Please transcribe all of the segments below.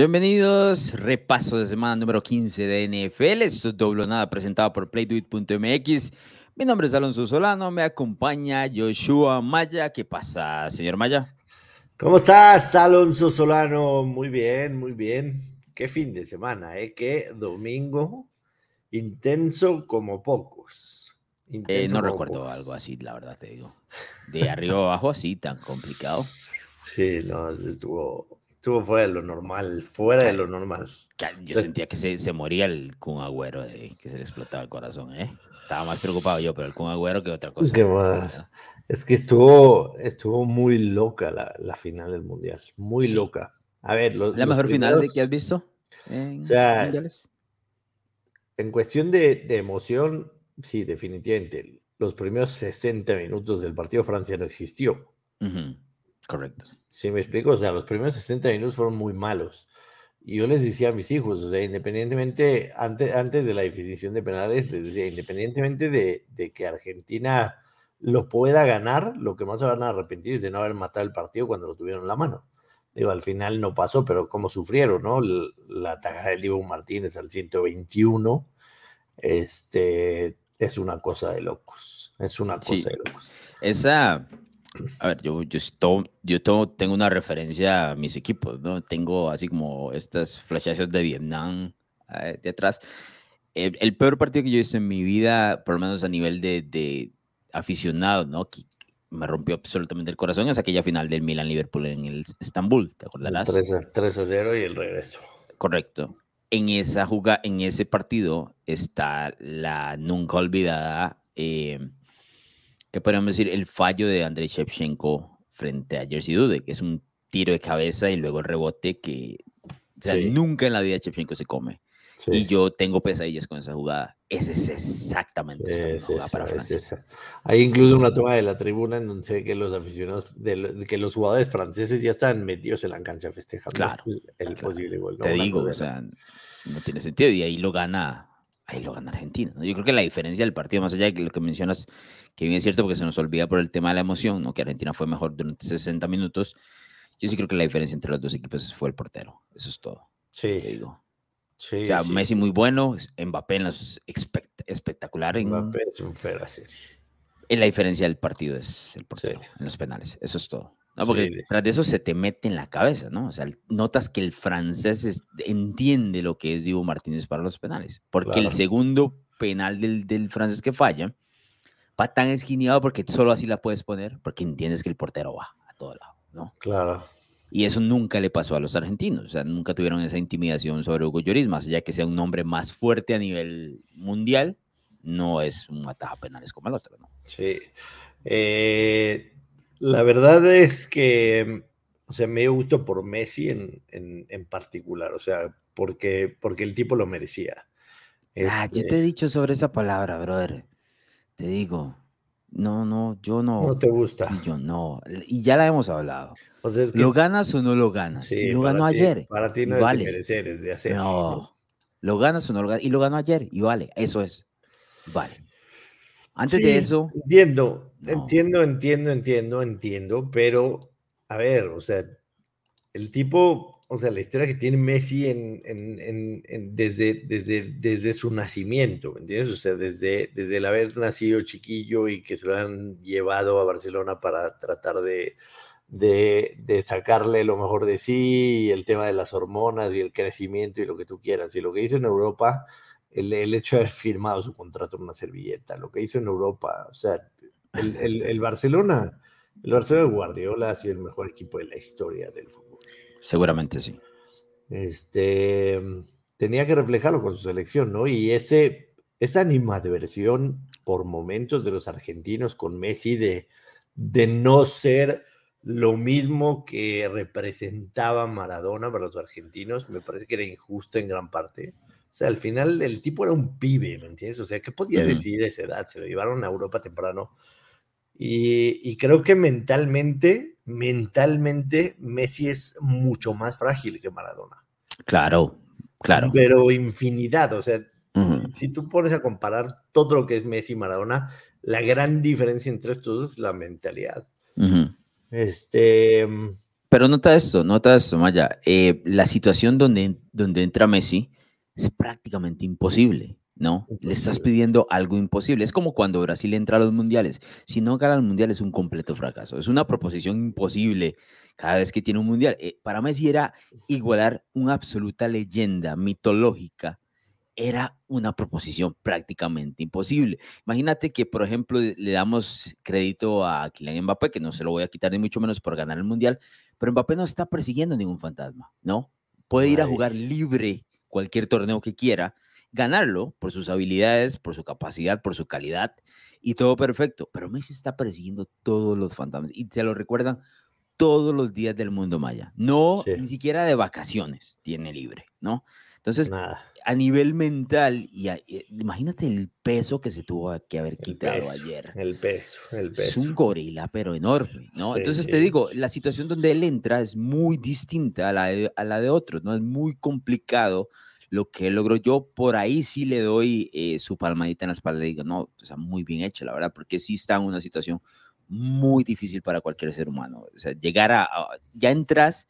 Bienvenidos, repaso de semana número 15 de NFL. Esto es Doblo Nada presentado por PlayDuit.mx. Mi nombre es Alonso Solano, me acompaña Joshua Maya. ¿Qué pasa, señor Maya? ¿Cómo estás, Alonso Solano? Muy bien, muy bien. Qué fin de semana, ¿eh? Qué domingo intenso como pocos. Eh, no recuerdo algo así, la verdad te digo. De arriba abajo, así, tan complicado. Sí, no, estuvo Estuvo fuera de lo normal, fuera de lo normal. Yo sentía que se, se moría el Kun Agüero, que se le explotaba el corazón, ¿eh? Estaba más preocupado yo por el Kun Agüero que otra cosa. Es que estuvo, estuvo muy loca la, la final del Mundial, muy loca. A ver, ¿La mejor final de que has visto en o sea, mundiales? En cuestión de, de emoción, sí, definitivamente. Los primeros 60 minutos del partido Francia no existió. Correcto. Sí, me explico. O sea, los primeros 60 minutos fueron muy malos. Y yo les decía a mis hijos, o sea, independientemente, antes, antes de la definición de penales, les decía, independientemente de, de que Argentina lo pueda ganar, lo que más se van a arrepentir es de no haber matado el partido cuando lo tuvieron en la mano. Digo, al final no pasó, pero cómo sufrieron, ¿no? La, tajada de Livo Martínez al 121, este, es una cosa de locos. Es una cosa de locos. Esa, a ver, yo, yo, yo tengo una referencia a mis equipos, ¿no? Tengo así como estas flashazos de Vietnam eh, de atrás. El, peor partido que yo visto en mi vida, por lo menos a nivel de, de aficionado, ¿no? Que me rompió absolutamente el corazón es aquella final del Milan-Liverpool en el Estambul, ¿te acordarás? 3 a, 3 a 0 y el regreso. Correcto. En, esa jugada, en ese partido está la nunca olvidada eh, ¿qué podríamos decir? El fallo de Andrei Shevchenko frente a Jersey Dude, que es un tiro de cabeza y luego el rebote que o sea, nunca en la vida Shevchenko se come. Y yo tengo pesadillas con esa jugada. Ese es exactamente esta jugada para Francia. Hay incluso una toma de la tribuna en donde ve que los aficionados, de, que los jugadores franceses ya están metidos en la cancha festejando claro, el, posible gol. Te digo, o sea, no tiene sentido. Y ahí lo gana ahí lo gana Argentina. Yo creo que la diferencia del partido, más allá de lo que mencionas, que bien es cierto porque se nos olvida por el tema de la emoción, ¿no? que Argentina fue mejor durante 60 minutos, yo sí creo que la diferencia entre los dos equipos fue el portero. Eso es todo. Sí. digo. Sí, o sea, Messi muy bueno, Mbappé en los espectacular. En, Mbappé es un serie. En la diferencia del partido es el portero, en los penales. Eso es todo. No, porque tras de eso se te mete en la cabeza, ¿no? O sea, notas que el francés entiende lo que es Divo Martínez para los penales. Porque el segundo penal del, del, francés que falla va tan esquineado porque solo así la puedes poner, porque entiendes que el portero va a todo lado, ¿no? Claro. Y eso nunca le pasó a los argentinos, o sea, nunca tuvieron esa intimidación sobre Hugo Lloris, más allá que sea un hombre más fuerte a nivel mundial, no es un ataja penales como el otro, ¿no? Sí. Eh, la verdad es que, o sea, me gustó por Messi en, en, particular, o sea, porque, porque el tipo lo merecía. Ah, yo te he este dicho sobre esa palabra, brother. Te digo, no, no, yo no. No te gusta. Yo no. Y ya la hemos hablado. ¿Lo ganas o no lo ganas? Sí, y lo ganó ayer. Para ti no es vale. de merecer, es de hacer. No. Lo ganas o no lo ganas. Y lo ganó ayer. Y vale, eso es. Vale. Antes de eso. Entiendo, entiendo, entiendo, entiendo, entiendo, pero a ver, o sea, el tipo, o sea, la historia que tiene Messi en, en, en, desde, desde, desde su nacimiento, ¿me entiendes? O sea, desde, desde el haber nacido chiquillo y que se lo han llevado a Barcelona para tratar de, de, de, sacarle lo mejor de sí, y el tema de las hormonas y el crecimiento y lo que tú quieras. Y lo que hizo en Europa el, hecho de haber firmado su contrato en una servilleta, lo que hizo en Europa, o sea, el, el, Barcelona, el Barcelona de Guardiola ha sido el mejor equipo de la historia del fútbol. Seguramente sí. Este, tenía que reflejarlo con su selección, ¿no? Y ese, esa animadversión por momentos de los argentinos con Messi de, de no ser lo mismo que representaba Maradona para los argentinos, me parece que era injusto en gran parte. O sea, al final el tipo era un pibe, ¿me entiendes? O sea, ¿qué podía decir a esa edad? Se lo llevaron a Europa temprano. Y, creo que mentalmente, mentalmente, Messi es mucho más frágil que Maradona. Claro, claro. Pero infinidad, o sea, si, tú pones a comparar todo lo que es Messi y Maradona, la gran diferencia entre estos dos es la mentalidad. Este, Pero nota esto, nota esto, Maya. Eh, la situación donde, donde entra Messi es prácticamente imposible, ¿no? Le estás pidiendo algo imposible. Es como cuando Brasil entra a los mundiales. Si no gana el mundial es un completo fracaso. Es una proposición imposible cada vez que tiene un mundial. Eh, para Messi era igualar una absoluta leyenda mitológica era una proposición prácticamente imposible. Imagínate que, por ejemplo, le damos crédito a Kylian Mbappé, que no se lo voy a quitar ni mucho menos por ganar el Mundial, pero Mbappé no está persiguiendo ningún fantasma, ¿no? Puede ir a jugar libre cualquier torneo que quiera, ganarlo por sus habilidades, por su capacidad, por su calidad y todo perfecto, pero Messi está persiguiendo todos los fantasmas y se lo recuerdan todos los días del mundo maya. No, ni siquiera de vacaciones tiene libre, ¿no? Entonces, a nivel mental, y imagínate el peso que se tuvo que haber quitado ayer. El peso, el peso. Es un gorila, pero enorme, ¿no? Entonces te digo, la situación donde él entra es muy distinta a la de, a la de otros, ¿no? Es muy complicado lo que él logró. Yo por ahí sí le doy eh, su palmadita en la espalda y digo, no, o sea, muy bien hecho, la verdad, porque sí está en una situación muy difícil para cualquier ser humano. O sea, llegar a, ya entras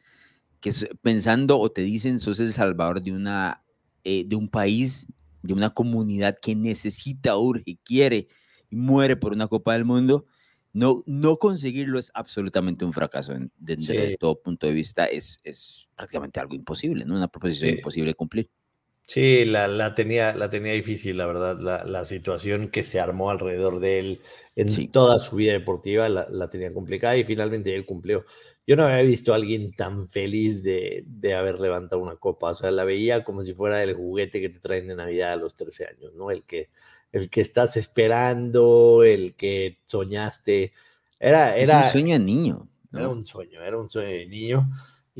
que pensando o te dicen sos el salvador de una eh, de un país, de una comunidad que necesita, urge, quiere y muere por una Copa del Mundo, no, no conseguirlo es absolutamente un fracaso desde todo punto de vista, es, es prácticamente algo imposible, ¿no? Una proposición imposible de cumplir. Sí, la, la, tenía, la tenía difícil, la verdad, la, la, situación que se armó alrededor de él en toda su vida deportiva la, la, tenía complicada y finalmente él cumplió. Yo no había visto a alguien tan feliz de, de, haber levantado una copa, o sea, la veía como si fuera el juguete que te traen de Navidad a los 13 años, ¿no? El que, el que estás esperando, el que soñaste. Era, era, es un sueño de niño. Era un sueño, era un sueño de niño.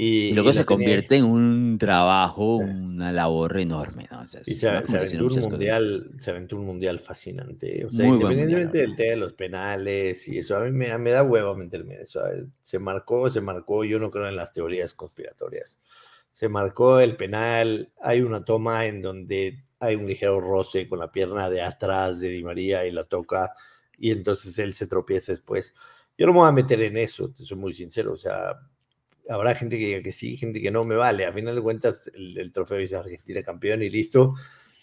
Y, luego se convierte en un trabajo, una labor enorme. ¿no? y se, aventó un mundial, se aventó un mundial fascinante. O sea, independientemente del tema de los penales y eso, a mí me, me da huevo meterme en eso. Se marcó, se marcó, yo no creo en las teorías conspiratorias. Se marcó el penal, hay una toma en donde hay un ligero roce con la pierna de atrás de Di María y la toca y entonces él se tropieza después. Yo no me voy a meter en eso, te soy muy sincero. O sea, habrá gente que diga que sí, gente que no, me vale. A final de cuentas, el, trofeo dice Argentina campeón y listo.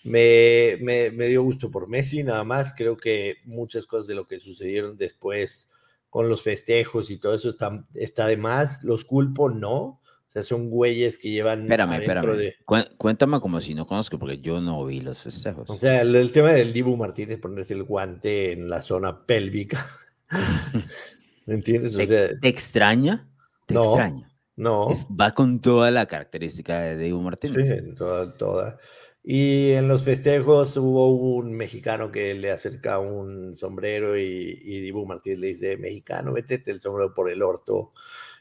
Me, me, dio gusto por Messi, nada más. Creo que muchas cosas de lo que sucedieron después con los festejos y todo eso está, está de más. Los culpo, no. O sea, son güeyes que llevan. Espérame, espérame. Cuéntame como si no conozco, porque yo no vi los festejos. O sea, el, tema del Dibu Martínez, ponerse el guante en la zona pélvica. ¿Me entiendes? O sea, ¿Te, extraña? ¿Te no, extraña? No. va con toda la característica de Diego Martínez. Sí, toda, toda. Y en los festejos hubo un mexicano que le acerca un sombrero y, y Dibu Martínez le dice, mexicano, métete el sombrero por el orto.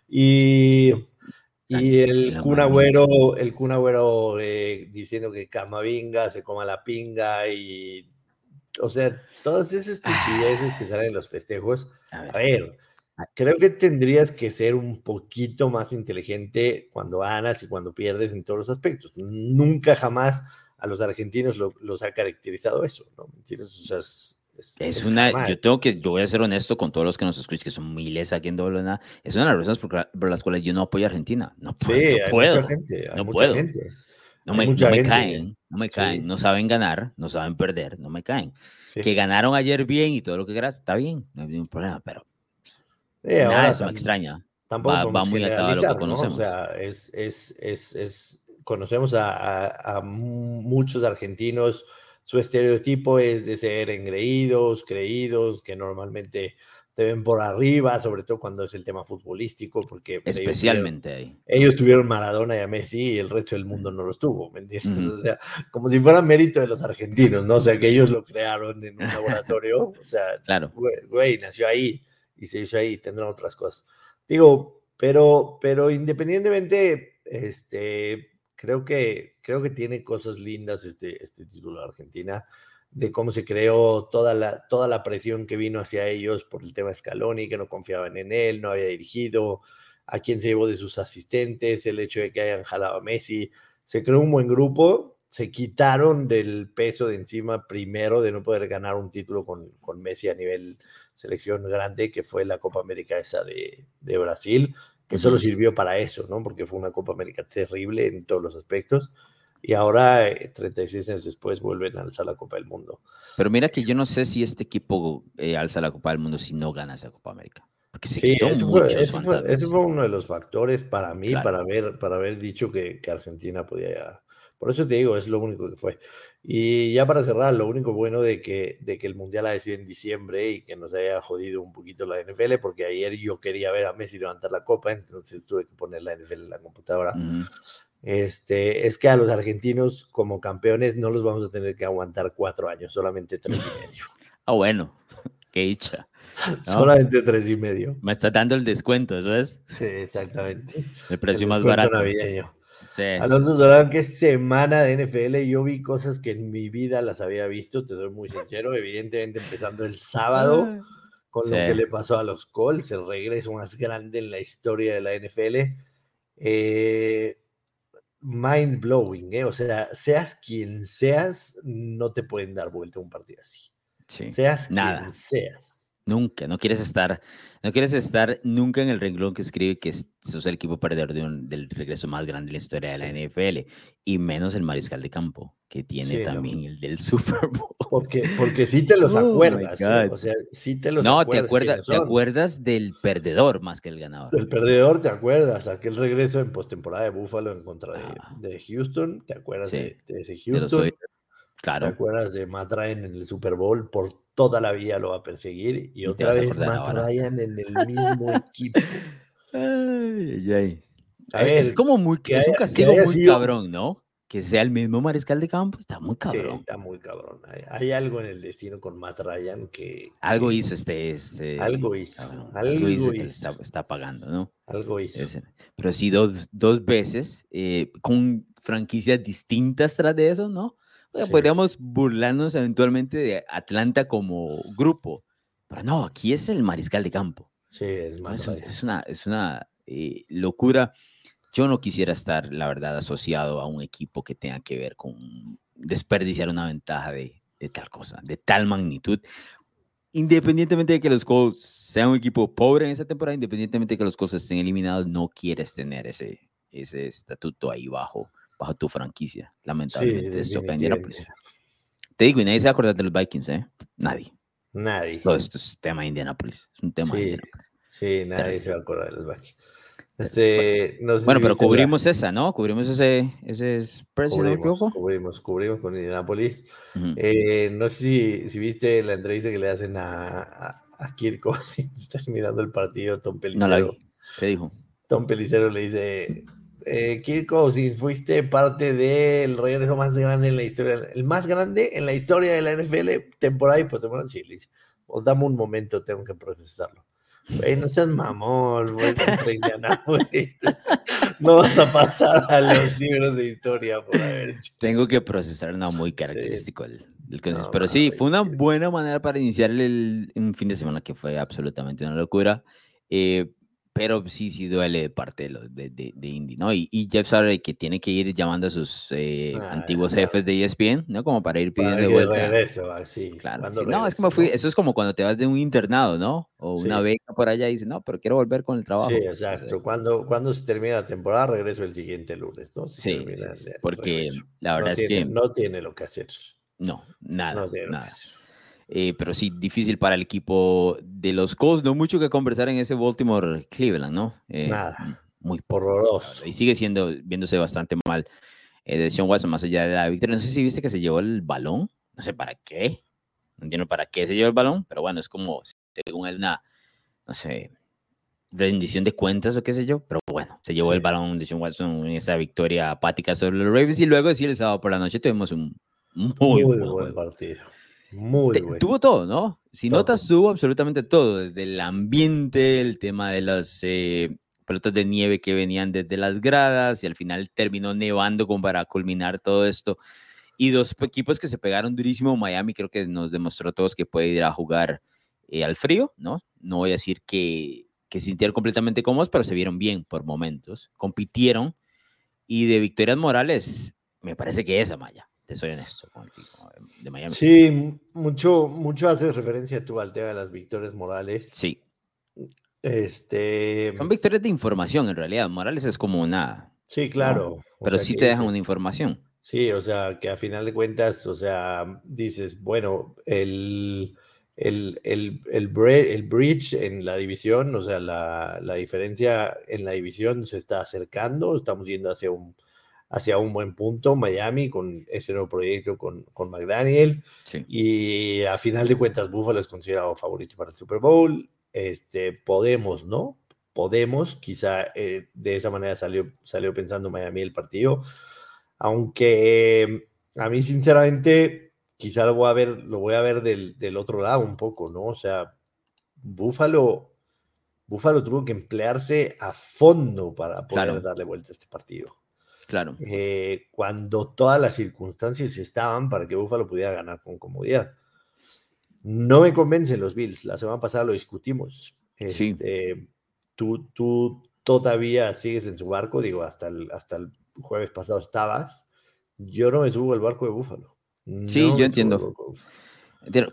Y, y el cunagüero, el cunagüero eh, diciendo que Camavinga se coma la pinga y, o sea, todas esas estupideces que salen en los festejos. A ver, Creo que tendrías que ser un poquito más inteligente cuando ganas y cuando pierdes en todos los aspectos. Nunca jamás a los argentinos los ha caracterizado eso, ¿no? es, una, yo tengo que, yo voy a ser honesto con todos los que nos escuchan, que son miles aquí en doble nada. Es una de las razones por, las cuales yo no apoyo a Argentina. No, puedo, no puedo. Mucha gente, no puedo. No me, no me caen, no me caen, no saben ganar, no saben perder, no me caen. Que ganaron ayer bien y todo lo que quieras, está bien, no hay ningún problema, pero Nada, eso me extraña. Tampoco va, muy atado a lo que conocemos. O sea, es, es, es, es conocemos a, a, muchos argentinos, su estereotipo es de ser engreídos, creídos, que normalmente te ven por arriba, sobre todo cuando es el tema futbolístico, porque pues, especialmente ellos tuvieron, ahí. Ellos tuvieron Maradona y a Messi y el resto del mundo no los tuvo, ¿me entiendes? O sea, como si fuera mérito de los argentinos, ¿no? O sea, que ellos lo crearon en un laboratorio, o sea, claro. güey nació ahí y se hizo ahí, tendrán otras cosas. Digo, pero, pero independientemente, este, creo que, creo que tiene cosas lindas este, este título de Argentina, de cómo se creó toda la, toda la presión que vino hacia ellos por el tema Scaloni, que no confiaban en él, no había dirigido, a quién se llevó de sus asistentes, el hecho de que hayan jalado a Messi, se creó un buen grupo, se quitaron del peso de encima primero de no poder ganar un título con, con Messi a nivel selección grande que fue la Copa América esa de, de Brasil. que solo sirvió para eso, ¿no? Porque fue una Copa América terrible en todos los aspectos. Y ahora, 36 eh, años después, vuelven a alzar la Copa del Mundo. Pero mira que yo no sé si este equipo eh, alza la Copa del Mundo si no gana esa Copa América. Porque se sí, ese, fue, uno de los factores para mí, para, ver, para haber dicho que, que Argentina podía por eso te digo, es lo único que fue. Y ya para cerrar, lo único bueno de que, de que el Mundial ha sido en diciembre y que nos haya jodido un poquito la NFL, porque ayer yo quería ver a Messi levantar la copa, entonces tuve que poner la NFL en la computadora. Este, es que a los argentinos como campeones no los vamos a tener que aguantar cuatro años, solamente tres y medio. Ah, bueno, qué dicha. Solamente tres y medio. Me está dando el descuento, ¿eso es? Sí, exactamente. El precio más barato. Navideño. Alonso Solano, qué semana de NFL. Yo vi cosas que en mi vida las había visto, te doy muy sincero. Evidentemente, empezando el sábado ah, con lo que le pasó a los Colts, el regreso más grande en la historia de la NFL. Eh, mind blowing, ¿eh? O sea, seas quien seas, no te pueden dar vuelta un partido así. Seas quien seas. Nunca, no quieres estar, no quieres estar nunca en el renglón que escribe que sos el equipo perdedor del regreso más grande de la historia de la NFL, y menos el mariscal de campo, que tiene también el del Super Bowl. Porque, porque sí te los oh acuerdas, ¿eh? o sea, sí te los no, acuerdas. No, te acuerdas, te acuerdas del perdedor más que el ganador. El perdedor, te acuerdas, aquel regreso en postemporada de Buffalo en contra de, ah. Houston, te acuerdas de, ese Houston. Claro. ¿Te acuerdas de Matt Ryan en el Super Bowl? Por toda la vida lo va a perseguir. Y, otra vez Matt Ryan en el mismo equipo. Ay, ay, es como muy, es un castigo muy cabrón, ¿no? Que sea el mismo mariscal de campo, está muy cabrón. está muy cabrón. Hay, algo en el destino con Matt Ryan que. Algo hizo este. este algo hizo. algo, hizo, que está, está, pagando, ¿no? Algo hizo. pero sí, dos, dos veces, eh, con franquicias distintas tras de eso, ¿no? Podríamos burlarnos eventualmente de Atlanta como grupo, pero no, aquí es el mariscal de campo. Sí, es más. Es, una, es una eh, locura. Yo no quisiera estar, la verdad, asociado a un equipo que tenga que ver con desperdiciar una ventaja de, de tal cosa, de tal magnitud. Independientemente de que los Colts sean un equipo pobre en esa temporada, independientemente de que los Colts estén eliminados, no quieres tener ese, ese estatuto ahí bajo bajo tu franquicia, lamentablemente. Sí, Te digo, y nadie se acuerda de los Vikings, ¿eh? Nadie. Nadie. Todo esto es tema de Indianapolis. Es un tema sí, de Indianapolis. Sí, nadie se va a acordar de los Vikings. Este, bueno, pero cubrimos esa, ¿no? Cubrimos ese, ese spread, cubrimos, Cubrimos, cubrimos con Indianapolis. eh, no sé si, si, viste la entrevista que le hacen a, a, a Kirk Cousins terminando el partido, Tom Pelicero. No la vi. ¿Qué dijo? Tom Pelicero le dice, eh, Kirko, si fuiste parte del regreso más grande en la historia, el más grande en la historia de la NFL, temporada y postemporada, sí, dice, os dame un momento, tengo que procesarlo. Güey, no seas mamón, güey, no vas a pasar a los libros de historia por haber hecho. Tengo que procesar, no, muy característico el, Pero sí, fue una buena manera para iniciar el, un fin de semana que fue absolutamente una locura. Eh, pero sí, sí duele de parte de, de, de, Indy, ¿no? Y, y, Jeff sabe que tiene que ir llamando a sus eh, ah, antiguos jefes de ESPN, ¿no? Como para ir pidiendo de vuelta. Regreso, sí. Claro, no, es como fui, eso es como cuando te vas de un internado, ¿no? O una beca por allá y dices, no, pero quiero volver con el trabajo. Sí, exacto. Cuando, cuando se termina la temporada, regreso el siguiente lunes, ¿no? sí, porque la verdad es que... No tiene lo que hacer. No, nada, no tiene nada. Lo que hacer. Eh, pero sí, difícil para el equipo de los Colts. No mucho que conversar en ese Baltimore-Cleveland, ¿no? Eh, Nada. Muy horroroso. Y sigue siendo, viéndose bastante mal eh, de Sean Watson, más allá de la victoria. No sé si viste que se llevó el balón. No sé para qué. No entiendo para qué se llevó el balón, pero bueno, es como, según él, una, no sé, rendición de cuentas o qué sé yo. Pero bueno, se llevó el balón de Sean Watson en esa victoria apática sobre los Ravens. Y luego, sí, el sábado por la noche tuvimos un muy, buen partido muy bueno. Tuvo todo, ¿no? Si notas, tuvo absolutamente todo, desde el ambiente, el tema de las eh, pelotas de nieve que venían desde las gradas y al final terminó nevando como para culminar todo esto. Y dos equipos que se pegaron durísimo. Miami creo que nos demostró a todos que puede ir a jugar eh, al frío, ¿no? No voy a decir que, que se sintieron completamente cómodos, pero se vieron bien por momentos. Compitieron. Y de Victorias Morales, me parece que esa Maya te soy honesto con el tipo de Miami. Sí, mucho, mucho haces referencia tú al tema de las victorias morales. Sí. Este... Son victorias de información en realidad. Morales es como nada. Sí, claro. Pero sí te dejan una información. Sí, o sea, que a final de cuentas, o sea, dices, bueno, el, el, el, el, bridge en la división, o sea, la, la, diferencia en la división se está acercando, estamos yendo hacia un, hacia un buen punto, Miami, con ese nuevo proyecto con, con McDaniel, y a final de cuentas, Buffalo es considerado favorito para el Super Bowl, este, podemos, ¿no? Podemos, quizá eh, de esa manera salió, salió pensando Miami el partido, aunque a mí, sinceramente, quizá lo voy a ver, lo voy a ver del, del otro lado un poco, ¿no? O sea, Búfalo, Búfalo tuvo que emplearse a fondo para poder darle vuelta a este partido. Claro. Eh, cuando todas las circunstancias estaban para que Búfalo pudiera ganar con comodidad. No me convencen los Bills. La semana pasada lo discutimos. sí. Este, tú, tú todavía sigues en su barco, digo, hasta el, hasta el jueves pasado estabas, yo no me subo al barco de Búfalo. sí, yo entiendo.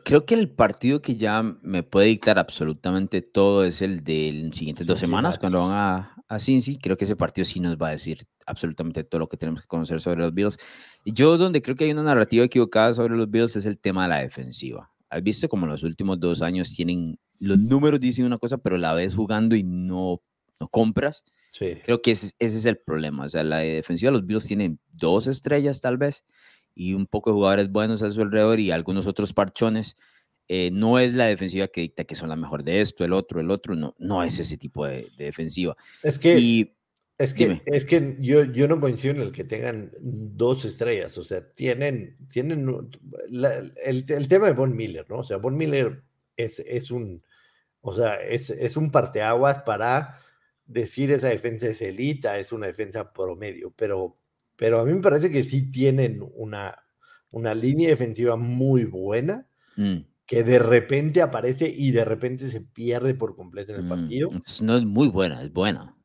Creo que el partido que ya me puede dictar absolutamente todo es el de las siguientes dos semanas, cuando van a, a Cincy. Creo que ese partido sí nos va a decir absolutamente todo lo que tenemos que conocer sobre los Bills. Yo donde creo que hay una narrativa equivocada sobre los Bills es el tema de la defensiva. Has visto como los últimos dos años tienen, los números dicen una cosa, pero la ves jugando y no, no compras. Creo que ese, es el problema. O sea, la defensiva de los Bills tiene dos estrellas tal vez y un poco de jugadores buenos a su alrededor y algunos otros parchones. Eh, no es la defensiva que dicta que son la mejor de esto, el otro, el otro. No, no es ese tipo de, defensiva. Es que, es que, es que yo, yo no coincido en el que tengan dos estrellas. O sea, tienen, tienen el, el, tema de Von Miller, ¿no? O sea, Von Miller es, es un, o sea, es, es un parteaguas para decir esa defensa es elita, es una defensa promedio, pero, pero a mí me parece que sí tienen una, una línea defensiva muy buena. Mm. que de repente aparece y de repente se pierde por completo en el mm, partido. No es muy buena, es buena,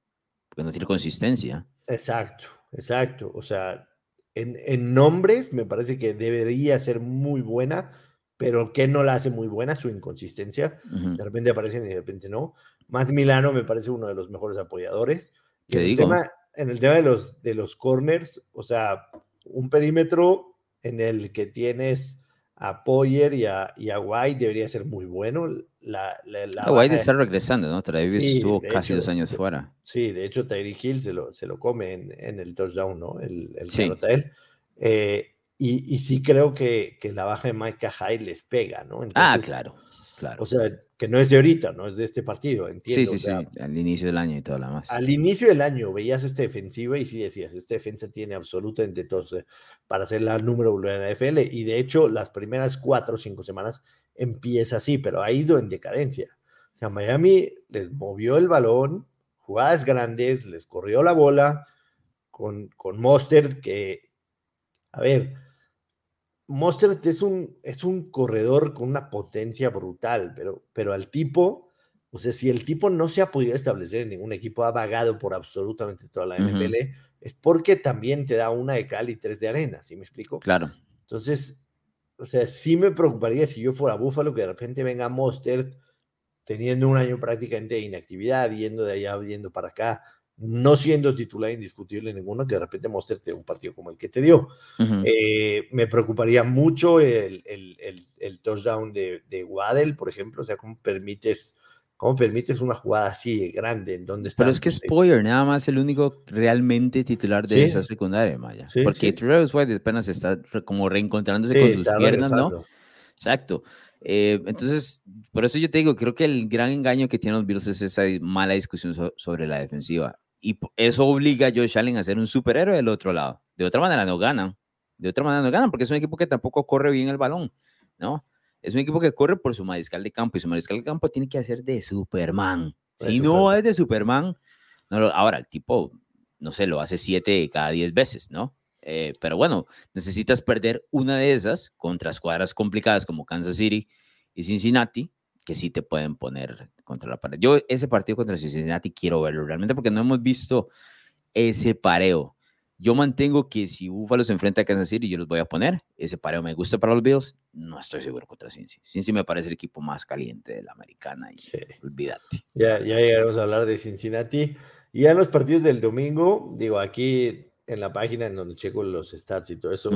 porque no tiene consistencia. Exacto, exacto. O sea, en, en, nombres me parece que debería ser muy buena, pero que no la hace muy buena, su inconsistencia. De repente aparecen y de repente no. Matt Milano me parece uno de los mejores apoyadores. en, El tema, en el tema de los, de los corners, o sea, un perímetro en el que tienes a Poyer y a, y a White debería ser muy bueno. La, la, White está regresando, ¿no? Travis estuvo casi dos años fuera. Sí, de hecho, Tyree Hill se lo, se lo come en, en el touchdown, ¿no? El, el sí. él. Eh, y, y, sí creo que, que, la baja de Mike Hyde les pega, ¿no? ah, claro, claro. O sea, que no es de ahorita, no es de este partido, entiendo. Sí, sí, sí, al inicio del año y todo lo demás. Al inicio del año veías esta defensiva y sí decías, esta defensa tiene absolutamente todo para ser la número uno en la NFL. Y de hecho, las primeras cuatro o cinco semanas empieza así, pero ha ido en decadencia. O sea, Miami les movió el balón, jugadas grandes, les corrió la bola con, con Monster, que, a ver, Mostert es un, es un corredor con una potencia brutal, pero, pero al tipo, o sea, si el tipo no se ha podido establecer en ningún equipo, ha vagado por absolutamente toda la NFL, es porque también te da una de cal y tres de arena, ¿sí me explico? Claro. Entonces, o sea, sí me preocuparía si yo fuera Búfalo que de repente venga Mostert teniendo un año prácticamente de inactividad, yendo de allá, yendo para acá, no siendo titular indiscutible ninguno, que de repente mostrarte un partido como el que te dio. Eh, me preocuparía mucho el, el, touchdown de, de, Waddell, por ejemplo, o sea, cómo permites, cómo permites una jugada así grande, en donde está. Pero es que es Poyer nada más el único realmente titular de esa secundaria, Maya. Porque Travis White apenas está como reencontrándose con sus piernas, ¿no? Exacto. Eh, entonces, por eso yo te digo, creo que el gran engaño que tienen los Bills es esa mala discusión sobre la defensiva y eso obliga a Josh Allen a ser un superhéroe del otro lado. De otra manera no ganan. De otra manera no ganan porque es un equipo que tampoco corre bien el balón, ¿no? Es un equipo que corre por su mariscal de campo y su mariscal de campo tiene que hacer de Superman. Si no es de Superman, no ahora el tipo, no sé, lo hace siete cada diez veces, ¿no? Eh, pero bueno, necesitas perder una de esas contra escuadras complicadas como Kansas City y Cincinnati que sí te pueden poner contra la pared. Yo ese partido contra Cincinnati quiero verlo realmente porque no hemos visto ese pareo Yo mantengo que si Buffalo se enfrenta a Kansas City, yo los voy a poner. Ese pareo me gusta para los Bills. No estoy seguro contra Cincy. Cincy me parece el equipo más caliente de la americana. Y olvídate. Ya, ya llegaremos a hablar de Cincinnati. Y ya en los partidos del domingo, digo, aquí en la página en donde checo los stats y todo eso,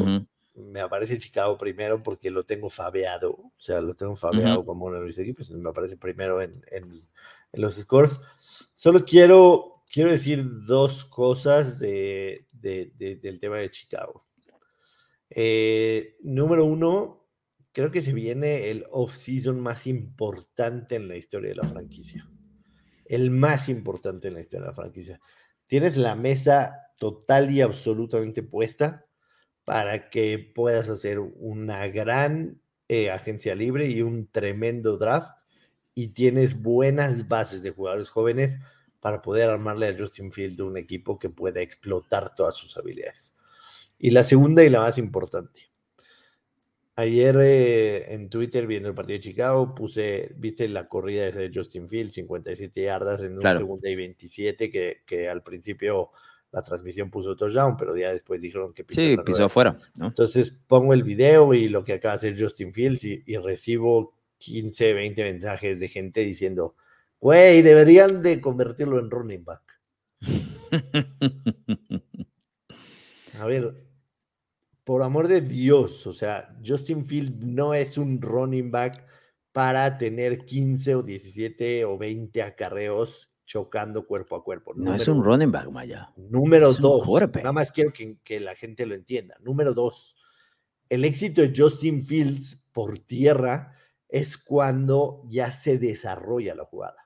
me aparece Chicago primero porque lo tengo fabeado. O sea, lo tengo fabeado como uno de mis equipos. Me aparece primero en, en, en los scores. Solo quiero quiero decir dos cosas de, del tema de Chicago. Eh, número uno, creo que se viene el off-season más importante en la historia de la franquicia. El más importante en la historia de la franquicia. Tienes la mesa total y absolutamente puesta para que puedas hacer una gran eh, agencia libre y un tremendo draft y tienes buenas bases de jugadores jóvenes para poder armarle a Justin Field un equipo que pueda explotar todas sus habilidades. Y la segunda y la más importante. Ayer eh, en Twitter, viendo el partido de Chicago, puse, viste la corrida de Justin Field, 57 yardas en un segundo y 27, que, que al principio la transmisión puso touchdown, pero ya después dijeron que pisó, sí, pisó afuera. Entonces pongo el video y lo que acaba de hacer Justin Fields y recibo 15, 20 mensajes de gente diciendo, Güey, deberían de convertirlo en running back. A ver, por amor de Dios, o sea, Justin Field no es un running back para tener 15 o 17 o 20 acarreos chocando cuerpo a cuerpo. No es un running back, Maya. Número dos. Nada más quiero que, que, la gente lo entienda. Número dos. El éxito de Justin Fields por tierra es cuando ya se desarrolla la jugada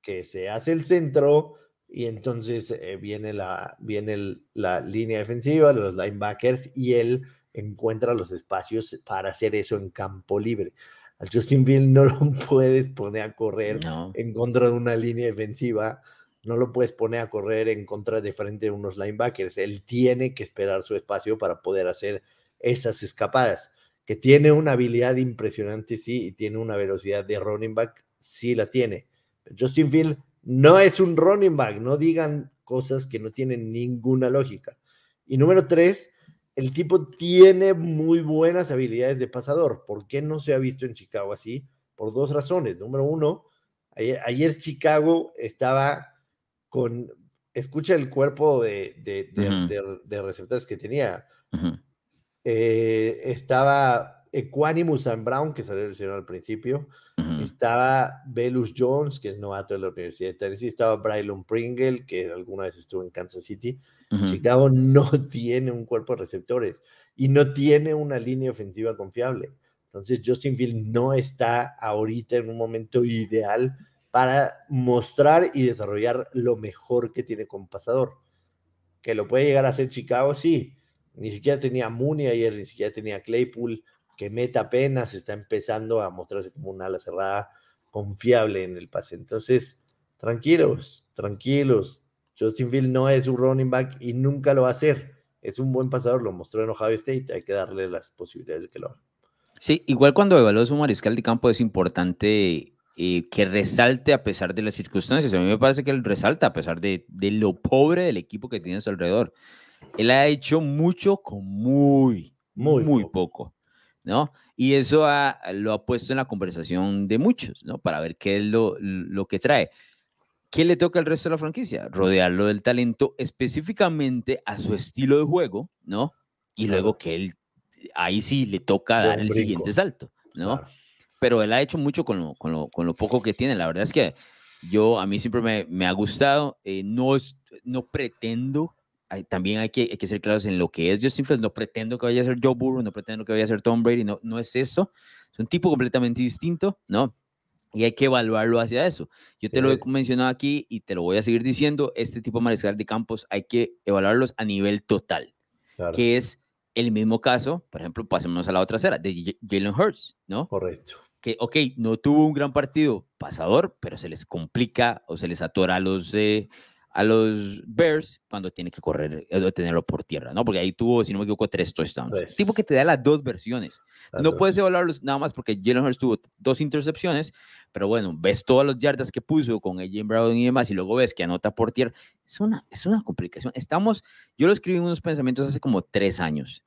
que se hace el centro y entonces eh, viene, la, viene la línea defensiva, los linebackers y él encuentra los espacios para hacer eso en campo libre. Al Justin Field no lo puedes poner a correr en contra de una línea defensiva, no lo puedes poner a correr en contra de frente de unos linebackers. Él tiene que esperar su espacio para poder hacer esas escapadas. Que tiene una habilidad impresionante, sí, y tiene una velocidad de running back, sí la tiene Justin Field no es un running back, no digan cosas que no tienen ninguna lógica. Y número tres, el tipo tiene muy buenas habilidades de pasador. ¿Por qué no se ha visto en Chicago así? Por dos razones. Número uno, ayer, Chicago estaba con, escucha el cuerpo de, de, receptores que tenía. Eh, estaba Equanimus and Brown, que salió lesionado al principio. Estaba Velus Jones, que es novato de la Universidad de Tennessee. Estaba Brylon Pringle, que alguna vez estuvo en Kansas City. Chicago no tiene un cuerpo de receptores y no tiene una línea ofensiva confiable. Entonces, Justin Field no está ahorita en un momento ideal para mostrar y desarrollar lo mejor que tiene como pasador. Que lo puede llegar a hacer Chicago, sí. Ni siquiera tenía Mooney ayer, ni siquiera tenía Claypool que Meta apenas está empezando a mostrarse como una ala cerrada confiable en el pase. Entonces, tranquilos, tranquilos. Justin Field no es un running back y nunca lo va a hacer. Es un buen pasador, lo mostró en Ohio State, hay que darle las posibilidades de que lo haga. Sí, igual cuando evalúas un mariscal de campo es importante eh, que resalte a pesar de las circunstancias. A mí me parece que él resalta a pesar de, de lo pobre del equipo que tiene a su alrededor. Él ha hecho mucho con muy, muy, muy poco. ¿No? Y eso lo ha puesto en la conversación de muchos, ¿no? Para ver qué es lo, lo que trae. ¿Qué le toca al resto de la franquicia? Rodearlo del talento específicamente a su estilo de juego, ¿no? Y luego que él, ahí sí le toca dar el siguiente salto, ¿no? Pero él ha hecho mucho con lo, con lo, con lo, poco que tiene. La verdad es que yo, a mí siempre me, me ha gustado. Eh, no, no pretendo también hay que, hay que, ser claros en lo que es Justin Fields. No pretendo que vaya a ser Joe Burrow, no pretendo que vaya a ser Tom Brady, no, no es eso. Es un tipo completamente distinto, ¿no? Y hay que evaluarlo hacia eso. Yo te lo he mencionado aquí y te lo voy a seguir diciendo. Este tipo de mariscal de campos hay que evaluarlos a nivel total, que es el mismo caso, por ejemplo, pasemos a la otra acera, de Jalen Hurts, ¿no? Correcto. Que, ok, no tuvo un gran partido pasador, pero se les complica o se les atora los, eh, a los Bears cuando tiene que correr, eh, tenerlo por tierra, ¿no? Porque ahí tuvo, si no me equivoco, tres touchdowns. Pues. Tipo que te da las dos versiones. No puedes evaluarlos nada más porque Jalen Hurts tuvo dos intercepciones, pero bueno, ves todas las yardas que puso con AJ Brown y demás, y luego ves que anota por tierra. Es una, es una complicación. Estamos, yo lo escribí en unos pensamientos hace como tres años,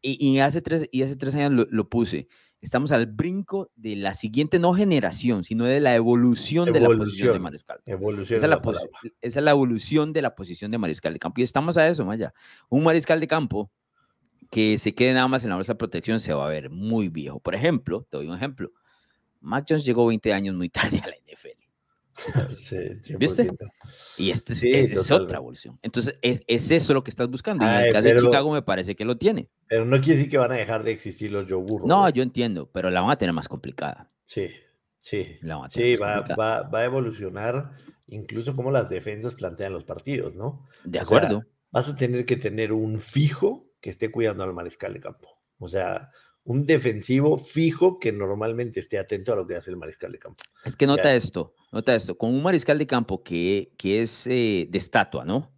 y, y hace, tres, y hace tres años lo, lo puse. Estamos al brinco de la siguiente, no generación, sino de la evolución, de la posición de Evolución. mariscal. Evolución. Esa es, la esa es la evolución de la posición de mariscal de campo. Y estamos a eso, Maya. Un mariscal de campo que se quede nada más en la bolsa de protección se va a ver muy viejo. Por ejemplo, te doy un ejemplo. Mac Jones llegó 20 años muy tarde a la NFL. Sí, ¿Viste? 100%. Y esta es, Sí, es totalmente. otra evolución. Entonces, es, es eso lo que estás buscando. Y en el caso de Chicago me parece que lo tiene. Pero no quiere decir que van a dejar de existir los Joe Burrow. No, güey. yo entiendo, pero la van a tener más complicada. Sí, sí. La van a tener Sí, más va, complicada. va, va a evolucionar incluso cómo las defensas plantean los partidos, ¿no? De o sea, acuerdo. Vas a tener que tener un fijo que esté cuidando al mariscal de campo. O sea, un defensivo fijo que normalmente esté atento a lo que hace el mariscal de campo. Es que nota Ya. esto, nota esto, con un mariscal de campo que, que es eh, de estatua, ¿no?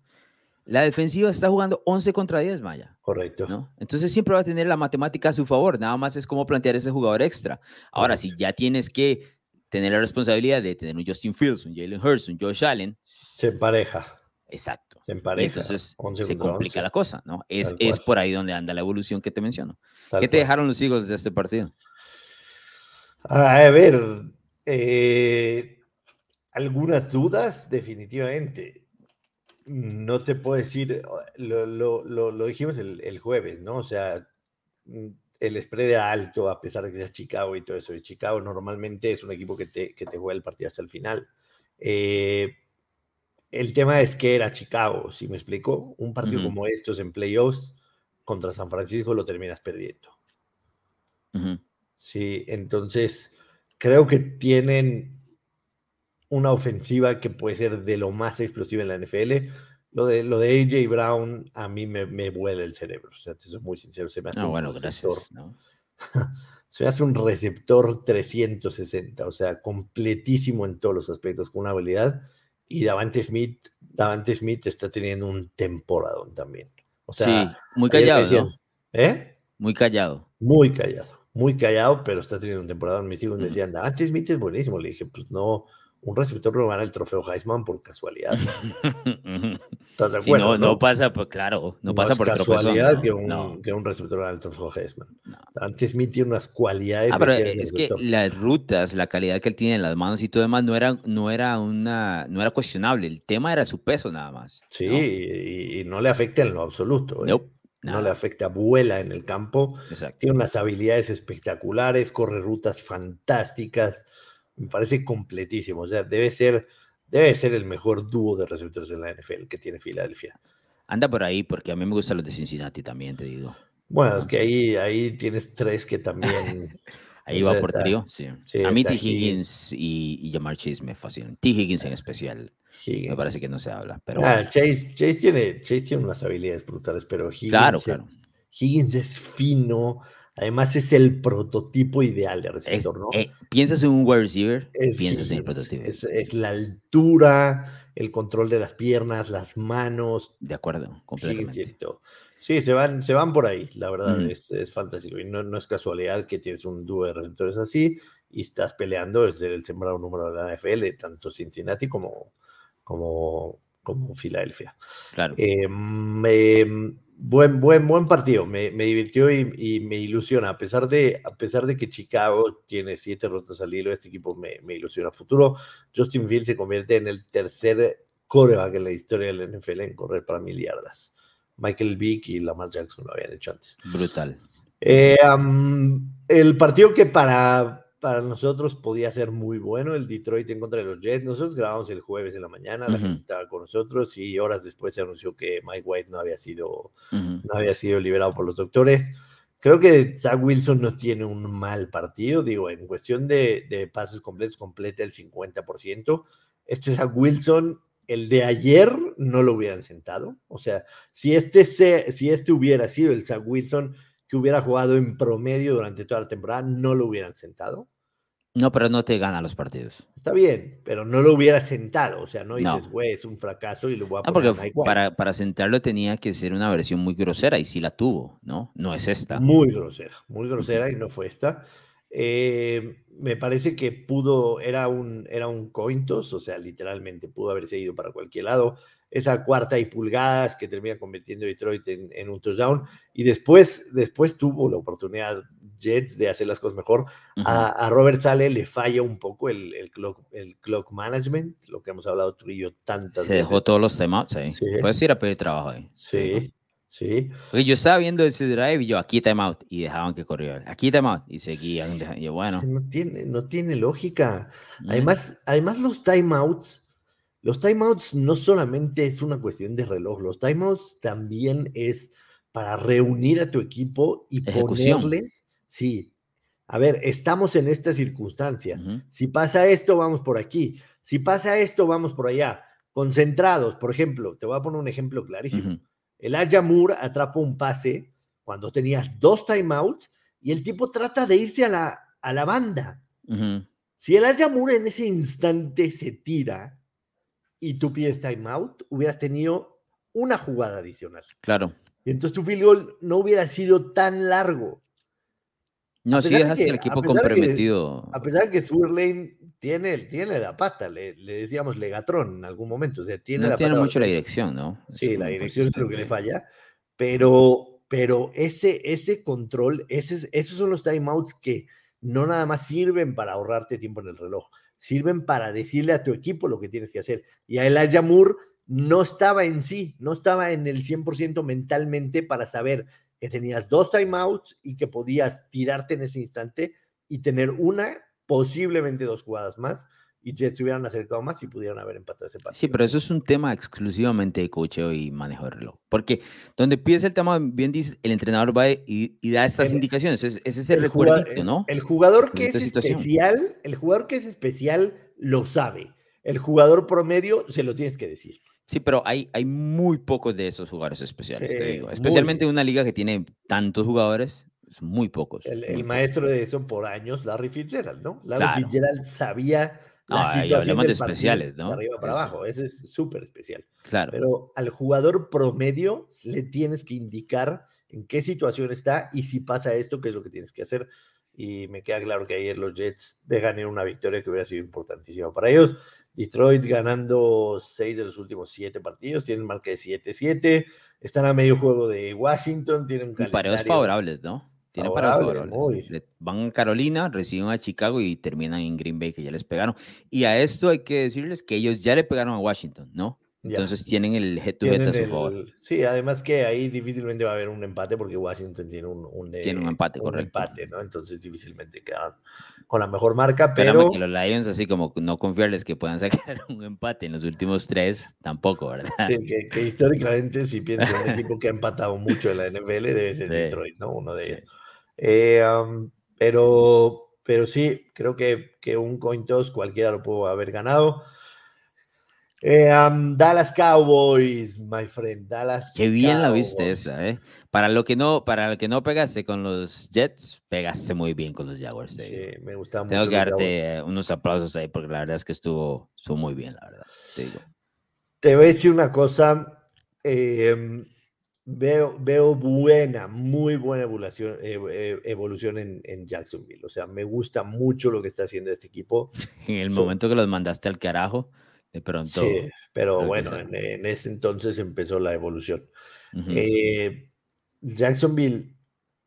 La defensiva está jugando 11 contra 10, Maya, Correcto. ¿no? Entonces siempre va a tener la matemática a su favor, nada más es cómo plantear ese jugador extra. Ahora, si ya tienes que tener la responsabilidad de tener un Justin Fields, un Jalen Hurts, un Josh Allen, Se empareja. exacto. Se Y empareja. entonces 11 se complica 11, la cosa, ¿no? Es, es por ahí donde anda la evolución que te menciono. tal ¿Qué te cual. dejaron los Eagles de este partido? A ver, eh, algunas dudas, definitivamente. No te puedo decir, lo, lo- lo- lo dijimos el, el jueves, ¿no? O sea, mm, el spread era alto a pesar de que sea Chicago y todo eso. Y Chicago normalmente es un equipo que te, que te juega el partido hasta el final. Eh, el tema es que era Chicago, si me explico? Un partido Ujú. como estos en playoffs contra San Francisco lo terminas perdiendo. Ujú. Sí, entonces creo que tienen una ofensiva que puede ser de lo más explosiva en la NFL. Lo de, lo de AJ Brown a mí me, me vuela el cerebro. O sea, te soy muy sincero, se me hace Ah, un bueno, receptor. gracias. ¿no? Se me hace un receptor 360, o sea, completísimo en todos los aspectos, con una habilidad. Y Davante Smith, Davante Smith está teniendo un temporadón también. O sea, sí, muy callado, decían, ¿no? ¿Eh? Muy callado. Muy callado, muy callado, pero está teniendo un temporada. Mis hijos me decían, Davante Smith es buenísimo. Le dije, pues no, un receptor no gana el trofeo Heisman por casualidad. ¿Estás de Sí, acuerdo? no, no pasa, pues claro, no, pasa es por casualidad que, un, No, que un receptor gane el trofeo Heisman. Davante Smith tiene unas cualidades. Ah, pero es que receptor. las rutas, la calidad que él tiene en las manos y todo demás no era, no era una, no era cuestionable. El tema era su peso nada más. Sí, ¿no? y, y no le afecta en lo absoluto. ¿eh? Nope, No le afecta, vuela en el campo. Exacto. Tiene unas habilidades espectaculares, corre rutas fantásticas. Me parece completísimo. O sea, debe ser, debe ser el mejor dúo de receptores de la NFL que tiene Filadelfia. Anda por ahí porque a mí me gustan los de Cincinnati también, te digo. Bueno, es que ahí, ahí tienes tres que también. Ahí O va por está- trío, sí. sí, a mí T. Higgins y, y Jamar Chase me fascinan. T. Higgins en especial, me Higgins. parece que no se habla, pero Ah, bueno. Chase, Chase, tiene, Chase tiene unas habilidades brutales, pero Higgins, Claro, es, claro. Higgins es fino. Además, es el prototipo ideal de Es- receptor, ¿no? eh, piensas en un wide receiver, Es piensas en el prototipo. Es, es la altura, el control de las piernas, las manos, De acuerdo, completamente. todo. Sí, se van, se van por ahí, la verdad, es, es fantástico. Y no, no es casualidad que tienes un dúo de receptores así y estás peleando desde el sembrado número de la NFL, tanto Cincinnati como, como, como Filadelfia. Claro. Eh, me- buen, buen, buen partido, me, me divirtió y, y me ilusiona. A pesar, de, a pesar de que Chicago tiene siete rotas al hilo, este equipo me, me ilusiona. Futuro, Justin Fields se convierte en el tercer coreback en la historia del NFL en correr para mil yardas. Michael Vick y Lamar Jackson lo habían hecho antes. Brutal. Eh, el partido que para, para nosotros podía ser muy bueno, el Detroit en contra de los Jets. Nosotros grabamos el jueves en la mañana, la Ujú. gente estaba con nosotros y horas después se anunció que Mike White no había sido, Ujú. no había sido liberado por los doctores. Creo que Zach Wilson no tiene un mal partido, digo, en cuestión de, de pases completos, completa el 50%. Este Zach Wilson, el de ayer, no lo hubieran sentado. O sea, si este, se, si este hubiera sido el Zach Wilson que hubiera jugado en promedio durante toda la temporada, no lo hubieran sentado. No, pero no te gana los partidos. Está bien, pero no lo hubiera sentado. O sea, no dices, güey, es un fracaso y lo voy a no, poner porque para, para sentarlo tenía que ser una versión muy grosera y sí la tuvo, ¿no? No es esta. Muy grosera, muy grosera y no fue esta. Eh, me parece que pudo, era un, era un cointos, o sea, literalmente pudo haberse ido para cualquier lado esa cuarta y pulgadas que termina convirtiendo Detroit en, un touchdown. Y después, después tuvo la oportunidad Jets de hacer las cosas mejor. a, Robert Sale le falla un poco el, el, clock, el clock management, lo que hemos hablado tú y yo tantas Se dejó todos los timeouts ahí. Sí. Puedes ir a pedir trabajo ahí. Sí. Sí. Porque yo estaba viendo ese drive y yo aquí timeout y dejaban que corriera. Aquí timeout y seguían. Y bueno. no, tiene, no tiene lógica. Además, además los timeouts los timeouts no solamente es una cuestión de reloj, los timeouts también es para reunir a tu equipo y ponerles, sí, a ver, estamos en esta circunstancia. Si pasa esto, vamos por aquí. Si pasa esto, vamos por allá. Concentrados, por ejemplo, te voy a poner un ejemplo clarísimo. El Ayamur atrapa un pase cuando tenías dos timeouts y el tipo trata de irse a la, a la banda. Si el Ayamur en ese instante se tira, y tú pides timeout, hubieras tenido una jugada adicional. Claro. Y entonces tu field goal no hubiera sido tan largo. No, si dejas el equipo comprometido. a pesar de que Surlane tiene, tiene la pata, le, decíamos Legatron en algún momento. O sea, tiene no la tiene mucho la dirección, ¿no? Sí, la dirección es lo que le falla. Pero, pero ese, ese control, ese, esos son los timeouts que no nada más sirven para ahorrarte tiempo en el reloj, sirven para decirle a tu equipo lo que tienes que hacer. Y a el Moore no estaba en sí, no estaba en el 100% mentalmente para saber que tenías dos timeouts y que podías tirarte en ese instante y tener una, posiblemente dos jugadas más y Jets se hubieran acercado más y pudieran haber empatado ese partido. Sí, pero eso es un tema exclusivamente de cocheo y manejo de reloj. Porque donde pides el tema, bien dices, el entrenador va y, da estas indicaciones. Ese, es el, recuerdito, ¿no? El jugador que es especial, el jugador que es especial lo sabe. El jugador promedio se lo tienes que decir. Sí, pero hay, hay muy pocos de esos jugadores especiales, te digo. Especialmente en una liga que tiene tantos jugadores, muy pocos. El, maestro de eso por años, Larry Fitzgerald, ¿no? Larry Fitzgerald sabía la situación de especiales, ¿no? De arriba para abajo, ese es súper especial. Claro. Pero al jugador promedio le tienes que indicar en qué situación está y si pasa esto, qué es lo que tienes que hacer. Y me queda claro que ayer los Jets dejan ir una victoria que hubiera sido importantísima para ellos. Detroit ganando seis de los últimos siete partidos, tienen marca de 7-7, están a medio juego de Washington, tienen un calendario... favorables, ¿no? Tienen para Van a Carolina, reciben a Chicago y terminan en Green Bay, que ya les pegaron. Y a esto hay que decirles que ellos ya le pegaron a Washington, ¿no? Entonces tienen el head to head a su favor. Sí, además que ahí difícilmente va a haber un empate porque Washington tiene un, un, tiene un empate, un empate, ¿no? Entonces difícilmente quedan con la mejor marca, pero... que los Lions, así como no confiarles que puedan sacar un empate en los últimos tres, tampoco, ¿verdad? Sí, que, históricamente, si pienso en un equipo que ha empatado mucho en la NFL, debe ser Detroit, ¿no? Uno de ellos. Eh, pero, pero sí, creo que, que un coin toss cualquiera lo pudo haber ganado. Eh, Dallas Cowboys, my friend, Dallas. Qué bien la viste esa, ¿eh? Para lo que no, para lo que no pegaste con los Jets, pegaste muy bien con los Jaguars. Sí, me gusta mucho. Tengo que darte unos aplausos ahí porque la verdad es que estuvo, estuvo muy bien, la verdad. Te digo. Te voy a decir una cosa. Eh, Veo, veo buena, muy buena evolución, eh, eh, evolución en, en, Jacksonville. O sea, me gusta mucho lo que está haciendo este equipo. En el momento que los mandaste al carajo, de pronto. Sí, pero bueno, en, ese entonces empezó la evolución. Eh, Jacksonville,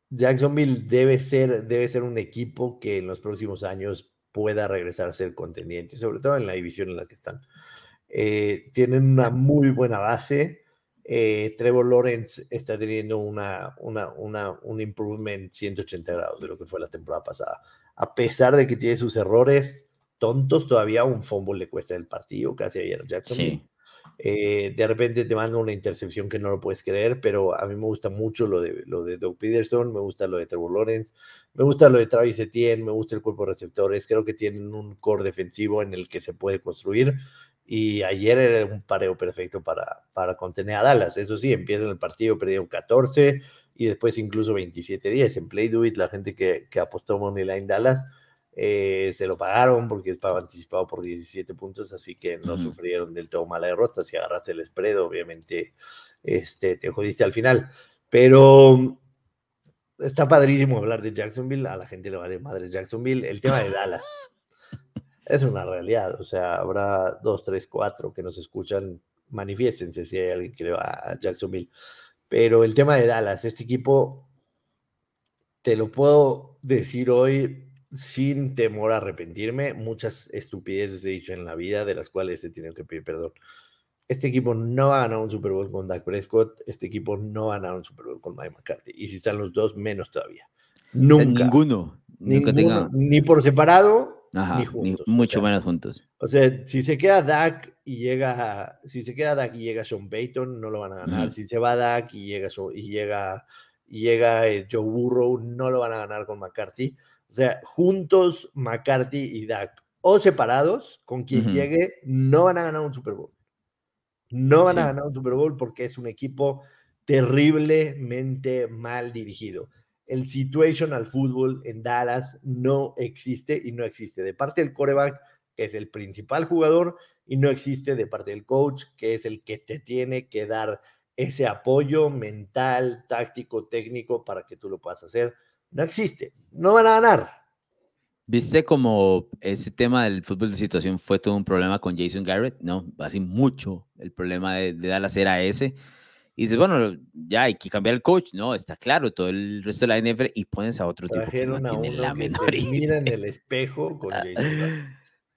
Jacksonville debe ser, debe ser un equipo que en los próximos años pueda regresar a ser contendiente, sobre todo en la división en la que están. tienen una muy buena base eh, Trevor Lawrence está teniendo una, una, una, un improvement 180 grados de lo que fue la temporada pasada. A pesar de que tiene sus errores tontos, todavía un fumble le cuesta el partido, casi ayer Jackson. Eh, de repente te manda una intercepción que no lo puedes creer, pero a mí me gusta mucho lo de, lo de Doug Peterson, me gusta lo de Trevor Lawrence, me gusta lo de Travis Etienne, me gusta el cuerpo de receptores, creo que tienen un core defensivo en el que se puede construir y ayer era un pareo perfecto para, para contener a Dallas. Eso sí, empiezan el partido, perdieron 14 y después incluso 27-10. En Play Do It, la gente que, que apostó Money Line Dallas Eh, se lo pagaron porque estaba anticipado por 17 puntos, así que no sufrieron del todo mala derrota. Si agarraste el spread, obviamente este, te jodiste al final. Pero está padrísimo hablar de Jacksonville. A la gente le vale madre Jacksonville. El tema de Dallas es una realidad. O sea, habrá dos, tres, cuatro que nos escuchan. Manifiéstense si hay alguien que le va a Jacksonville. Pero el tema de Dallas, este equipo, te lo puedo decir hoy sin temor a arrepentirme. Muchas estupideces he dicho en la vida de las cuales he tenido que pedir perdón. Este equipo no va a ganar un Super Bowl con Dak Prescott. Este equipo no va a ganar un Super Bowl con Mike McCarthy. Y si están los dos, menos todavía. Nunca. ninguno. Ni por separado, ni juntos. mucho menos juntos. O sea, si se queda Dak y llega, si se queda Dak y llega Sean Payton, no lo van a ganar. Si se va Dak y llega, y llega, y llega eh, Joe Burrow, no lo van a ganar con McCarthy. O sea, juntos McCarthy y Dak o separados, con quien llegue, no van a ganar un Super Bowl. No van a ganar un Super Bowl porque es un equipo terriblemente mal dirigido. El situational fútbol en Dallas no existe y no existe de parte del coreback, que es el principal jugador, y no existe de parte del coach, que es el que te tiene que dar ese apoyo mental, táctico, técnico para que tú lo puedas hacer no existe. No van a ganar. ¿Viste como ese tema del fútbol de situación fue todo un problema con Jason Garrett? No, así mucho. El problema de, de Dallas era ese. Y dices, bueno, ya hay que cambiar el coach. No, está claro, todo el resto de la NFL y pones a otro tipo que no tiene la menor mira en el espejo con Garrett.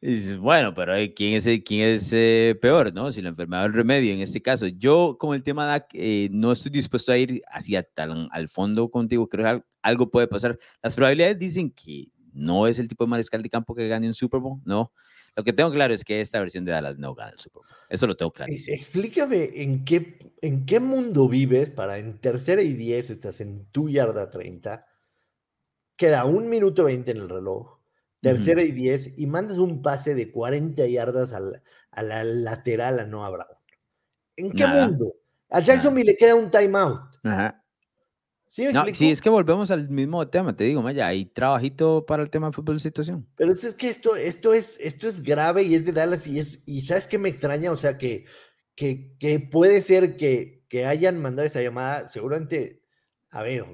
Y dices, bueno, pero ¿quién es, quién es eh, peor, no? Si la enfermedad o el remedio en este caso. Yo, como el tema DAC, eh, no estoy dispuesto a ir hacia tal, al fondo contigo. Creo que algo puede pasar. Las probabilidades dicen que no es el tipo de mariscal de campo que gane un Super Bowl, no. Lo que tengo claro es que esta versión de Dallas no gana el Super Bowl. Eso lo tengo claro. Explícame en qué, en qué mundo vives para en tercera y diez estás en tu yarda 30, queda un minuto 20 en el reloj tercera y diez, y mandas un pase de 40 yardas a la lateral a Noah Brown. ¿En qué mundo? A Jacksonville le queda un timeout. Ajá. ¿Sí, sí, es que volvemos al mismo tema, te digo, Maya, hay trabajito para el tema de fútbol de situación. Pero es, que esto, esto, es, esto es grave y es de Dallas y es, y ¿sabes qué me extraña? O sea, que, que, que puede ser que, que hayan mandado esa llamada, seguramente, a ver,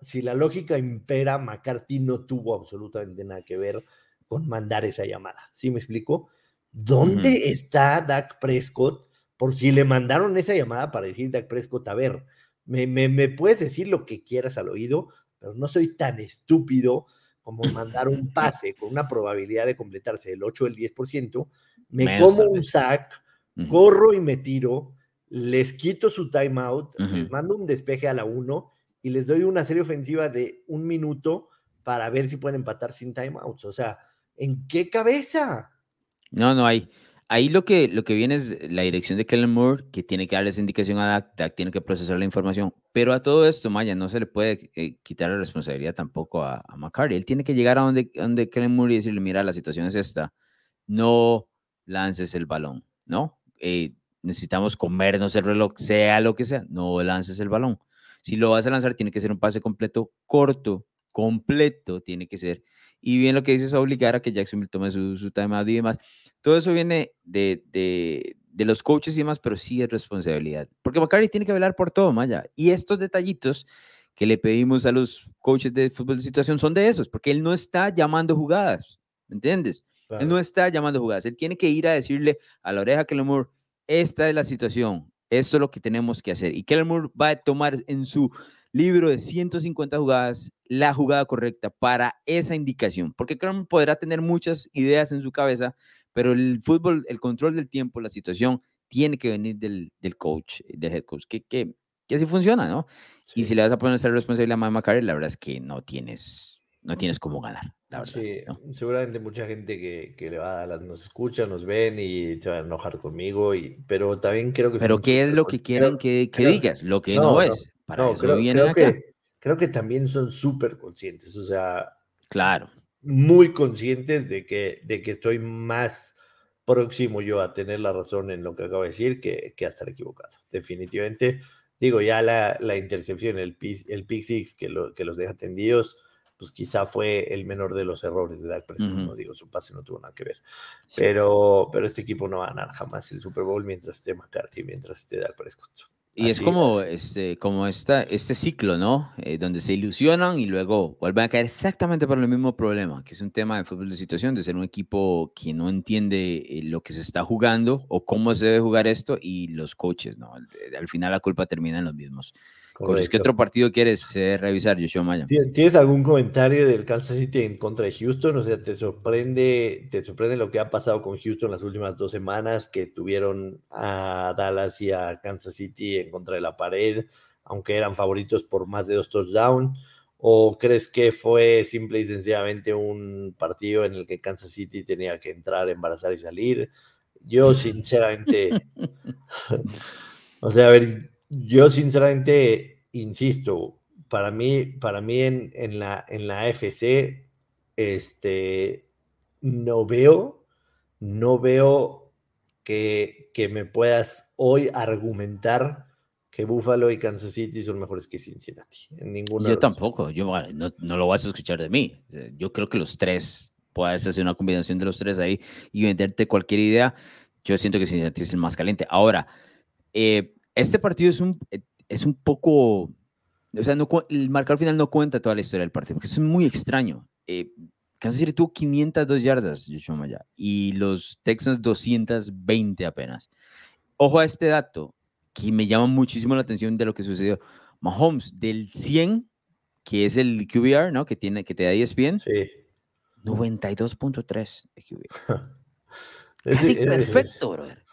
si la lógica impera, McCarthy no tuvo absolutamente nada que ver con mandar esa llamada. ¿Sí me explico? ¿Dónde está Dak Prescott? Por si le mandaron esa llamada para decir Dak Prescott, a ver, me, me, puedes decir lo que quieras al oído, pero no soy tan estúpido como mandar un pase con una probabilidad de completarse del 8 o el 10%, me como un sack, corro y me tiro, les quito su timeout, les mando un despeje a la 1 y les doy una serie ofensiva de un minuto para ver si pueden empatar sin timeouts. O sea, ¿en qué cabeza? No, no hay. Ahí lo que, lo que viene es la dirección de Kellen Moore, que tiene que darle esa indicación a Dak tiene que procesar la información. Pero a todo esto, Maya, no se le puede eh, quitar la responsabilidad tampoco a, a, McCarty. Él tiene que llegar a donde, donde Kellen Moore y decirle, mira, la situación es esta, no lances el balón, ¿no? Eh, necesitamos comernos el reloj, sea lo que sea, no lances el balón. Si lo vas a lanzar, tiene que ser un pase completo, corto, completo tiene que ser. Y bien lo que dices, obligar a que Jacksonville tome su, su timeout y demás. Todo eso viene de, de, de, los coaches y demás, pero sí es responsabilidad. Porque McCarthy tiene que velar por todo, Maya. Y estos detallitos que le pedimos a los coaches de fútbol de situación son de esos, porque él no está llamando jugadas, ¿me entiendes? Él no está llamando jugadas. Él tiene que ir a decirle a la oreja que Moore, esta es la situación, esto es lo que tenemos que hacer. Y Kellen Moore va a tomar en su libro de 150 jugadas la jugada correcta para esa indicación. Porque Moore podrá tener muchas ideas en su cabeza, pero el fútbol, el control del tiempo, la situación, tiene que venir del, del coach, del head coach, que, que, que así funciona, ¿no? Y si le vas a poner esa responsabilidad a Mike McCarthy, la verdad es que no tienes, no tienes cómo ganar. Sí, seguramente mucha gente que, que le va a nos escucha, nos ven y se va a enojar conmigo, y, pero también creo que... Pero ¿qué es lo que quieren que, que digas? Lo que no, es. Para no, creo, creo que, creo que también son súper conscientes, o sea... Claro. Muy conscientes de que, de que estoy más próximo yo a tener la razón en lo que acabo de decir que, que a estar equivocado. Definitivamente, digo, ya la, la intercepción, el, el pick six que, lo, que los deja tendidos pues quizá fue el menor de los errores de Dak Prescott, no digo, su pase no tuvo nada que ver, pero, pero este equipo no va a ganar jamás el Super Bowl mientras esté McCarthy, mientras esté Dak Prescott. Y es como, este, como esta, este ciclo, ¿no? Eh, donde se ilusionan y luego vuelven a caer exactamente por el mismo problema, que es un tema de fútbol de situación, de ser un equipo que no entiende eh, lo que se está jugando o cómo se debe jugar esto y los coaches, ¿no? Al, final la culpa termina en los mismos. ¿Qué otro partido quieres eh, revisar, Joshua Maya? ¿Tienes algún comentario del Kansas City en contra de Houston? O sea, ¿te sorprende, ¿te sorprende lo que ha pasado con Houston las últimas dos semanas que tuvieron a Dallas y a Kansas City en contra de la pared, aunque eran favoritos por más de dos touchdowns? ¿O crees que fue simple y sencillamente un partido en el que Kansas City tenía que entrar, embarazar y salir? Yo, sinceramente, o sea, a ver, yo sinceramente insisto, para mí, para mí en, en, la, en la FC, este, no veo, no veo que, que me puedas hoy argumentar que Buffalo y Kansas City son mejores que Cincinnati. En ninguno yo tampoco, yo, no, no, lo vas a escuchar de mí. Yo creo que los tres, puedes hacer una combinación de los tres ahí y venderte cualquier idea. Yo siento que Cincinnati es el más caliente. Ahora, eh, este partido es un, eh, es un poco, o sea, no, el marcador final no cuenta toda la historia del partido, porque es muy extraño. Eh, Kansas City tuvo 502 yardas, Joshua Maya, y los Texans 220 apenas. Ojo a este dato, que me llama muchísimo la atención de lo que sucedió. Mahomes, del 100, que es el QBR, ¿no? Que, tiene, que te da ESPN, sí. 92.3 de QBR. Casi perfecto, brother.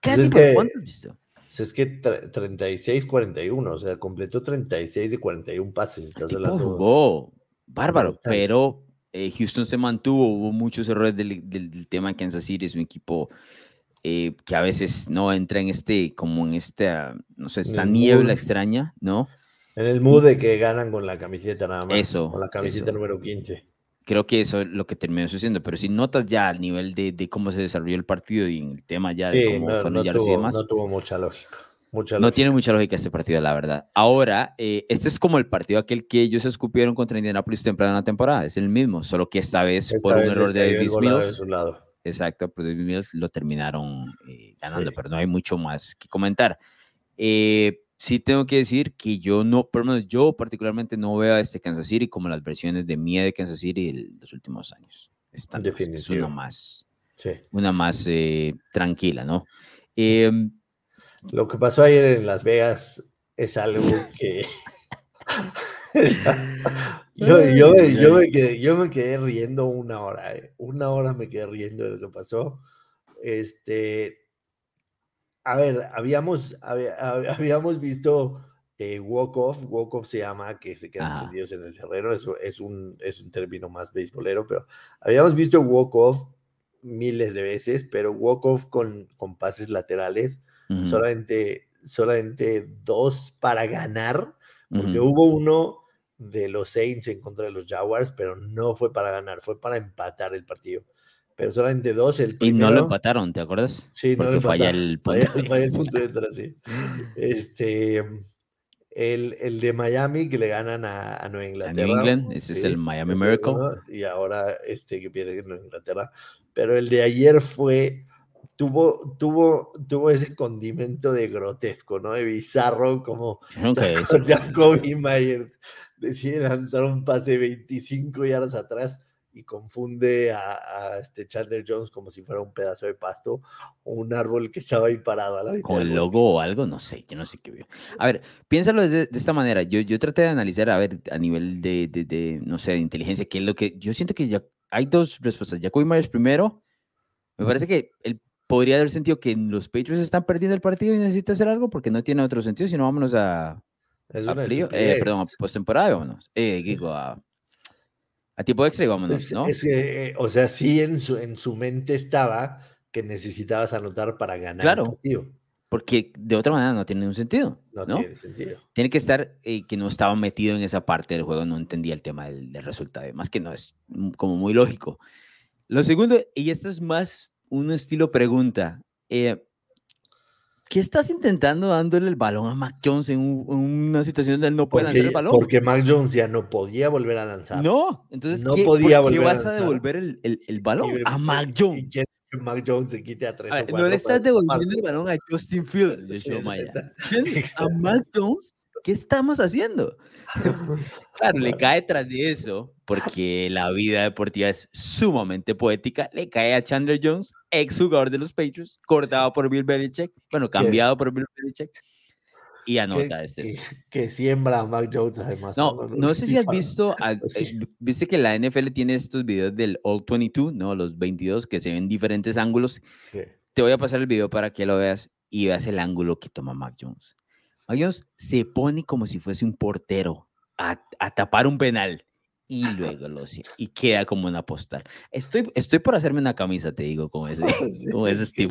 Casi por cuánto visto es que 36-41, o sea, completó 36 de 41 pases. Estás hablando. Jugó bárbaro, pero eh, Houston se mantuvo, hubo muchos errores del, del, tema de Kansas City, es un equipo eh, que a veces no entra en este, como en esta, no sé, esta niebla extraña, ¿no? En el mood de que ganan con la camiseta nada más. Eso. Con la camiseta número 15 creo que eso es lo que terminó sucediendo, pero si notas ya al nivel de, de cómo se desarrolló el partido y el tema ya de cómo no, no tuvo, y demás. No tuvo mucha lógica. Mucha no tiene mucha lógica este partido, la verdad. Ahora, eh, este es como el partido aquel que ellos escupieron contra Indianapolis temprano en la temporada. Es el mismo, solo que esta vez por un error de Davis Mills. Exacto, pero Davis Mills lo terminaron eh, ganando, pero no hay mucho más que comentar. Eh, sí tengo que decir que yo no, por lo menos yo particularmente no veo a este Kansas City como las versiones de mía de Kansas City de los últimos años. Están, es una más, una más eh, tranquila, ¿no? Em, lo que pasó ayer en Las Vegas es algo que... yo, yo, yo, me quedé, yo, me quedé, riendo una hora, eh. una hora me quedé riendo de lo que pasó. Este, a ver, habíamos, habíamos visto eh, walk-off, walk-off se llama que se quedan tendidos en el cerrero, eso es un, es un término más beisbolero, pero habíamos visto walk-off miles de veces, pero walk-off con, con pases laterales, solamente, solamente dos para ganar, porque hubo uno de los Saints en contra de los Jaguars, pero no fue para ganar, fue para empatar el partido pero solamente dos. El y no lo empataron, ¿te acuerdas? Sí, Porque no falla el punto. Falla, el punto de sí. Este, el, el, de Miami que le ganan a, a Nueva Inglaterra. A New England, ese es el Miami Miracle. y ahora este que pierde Nueva Inglaterra. Pero el de ayer fue, tuvo, tuvo, tuvo ese condimento de grotesco, ¿no? De bizarro, como Jacoby Myers decide lanzar un pase 25 yardas atrás y confunde a, este Chandler Jones como si fuera un pedazo de pasto o un árbol que estaba ahí parado. A la Con el logo o algo, no sé, yo no sé qué vio. A ver, piénsalo de, esta manera. Yo, yo traté de analizar, a ver, a nivel de, de, no sé, de inteligencia, qué es lo que. Yo siento que ya hay dos respuestas. Jacoby Myers primero, me parece que él podría haber sentido que los Patriots están perdiendo el partido y necesita hacer algo porque no tiene otro sentido, sino vámonos a. Es a eh, perdón, a postemporada, vámonos. Eh, digo, a a tiempo extra y vámonos, ¿no? Es que, eh, o sea, sí en su, en su mente estaba que necesitabas anotar para ganar claro, el partido. Porque de otra manera no tiene un sentido. No, tiene sentido. Tiene que estar eh, que no estaba metido en esa parte del juego, no entendía el tema del, resultado. Más que no es como muy lógico. Lo segundo, y esto es más un estilo pregunta. Eh, ¿Qué estás intentando dándole el balón a Mac Jones en, una situación donde él no puede lanzar el balón? Porque Mac Jones ya no podía volver a lanzar. No, entonces no ¿qué, podía ¿por qué vas a, devolver el, el, balón a Mac Jones? Y que Mac Jones se quite a tres o No le estás devolviendo el balón a Justin Fields, a Mac Jones, ¿qué estamos haciendo? Claro, le cae tras de eso, porque la vida deportiva es sumamente poética, le cae a Chandler Jones, ex jugador de los Patriots, cortado por Bill Belichick, bueno, cambiado por Bill Belichick, y anota este. Que, siembra a Mac Jones además. No, no, sé si has visto, eh, viste que la NFL tiene estos videos del All 22, ¿no? Los 22 que se ven diferentes ángulos. Te voy a pasar el video para que lo veas y veas el ángulo que toma Mac Jones. Mac Jones se pone como si fuese un portero a, tapar un penal y luego lo y queda como una postal. Estoy, estoy por hacerme una camisa, te digo, con ese, con ese Steve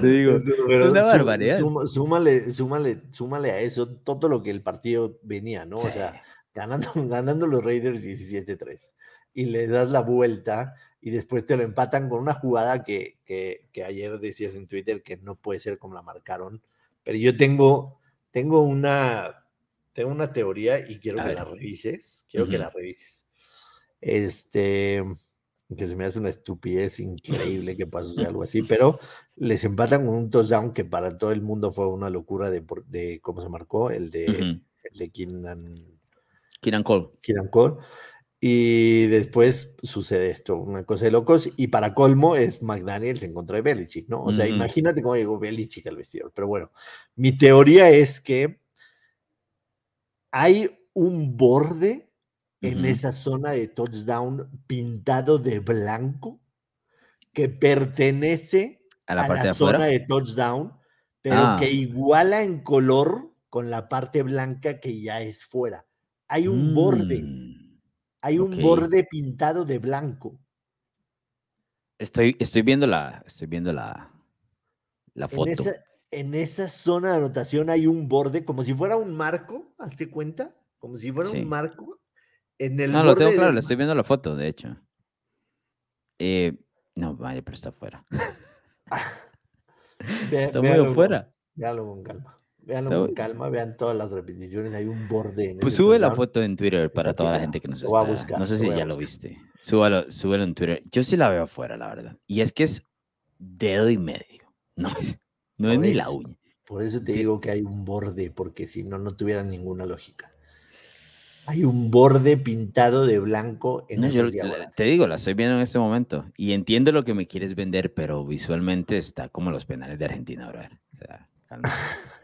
Te digo, una barbaridad. súmale, súmale, súmale a eso todo lo que el partido venía, ¿no? O sea, ganando, ganando los Raiders 17-3 y le das la vuelta y después te lo empatan con una jugada que, que, que, ayer decías en Twitter que no puede ser como la marcaron, pero yo tengo, tengo una, tengo una teoría y quiero que la revises. Quiero que la revises. Este, que se me hace una estupidez increíble que pasó algo así, pero les empatan con un touchdown que para todo el mundo fue una locura de, de cómo se marcó, el de, el de Keenan, Cole. Keenan Cole. Y después sucede esto, una cosa de locos. Y para colmo es McDaniels en contra de Belichick, ¿no? O sea, imagínate cómo llegó Belichick al vestidor. Pero bueno, mi teoría es que hay un borde en esa zona de touchdown pintado de blanco que pertenece a la, zona de touchdown, pero que ah. iguala en color con la parte blanca que ya es fuera. Hay un borde, mm, hay un borde pintado de blanco. Estoy, estoy viendo la, estoy viendo la, la foto en esa zona de anotación hay un borde, como si fuera un marco, ¿hazte cuenta? Como si fuera un marco. En el no, lo tengo claro, le estoy viendo la foto, de hecho. Eh, no, vaya, pero está afuera. está muy afuera. Véanlo con calma. Véanlo con calma, vean todas las repeticiones, hay un borde. pues sube la foto en Twitter para toda la gente que nos está. no sé si ya lo viste. Súbalo, súbelo en Twitter. Yo sí la veo afuera, la verdad. Y es que es dedo y medio. No es. No es ni la uña. Por eso te digo que hay un borde, porque si no, no tuviera ninguna lógica. Hay un borde pintado de blanco en no, yo, Te digo, la estoy viendo en este momento y entiendo lo que me quieres vender, pero visualmente está como los penales de Argentina, ahora. O sea, calma.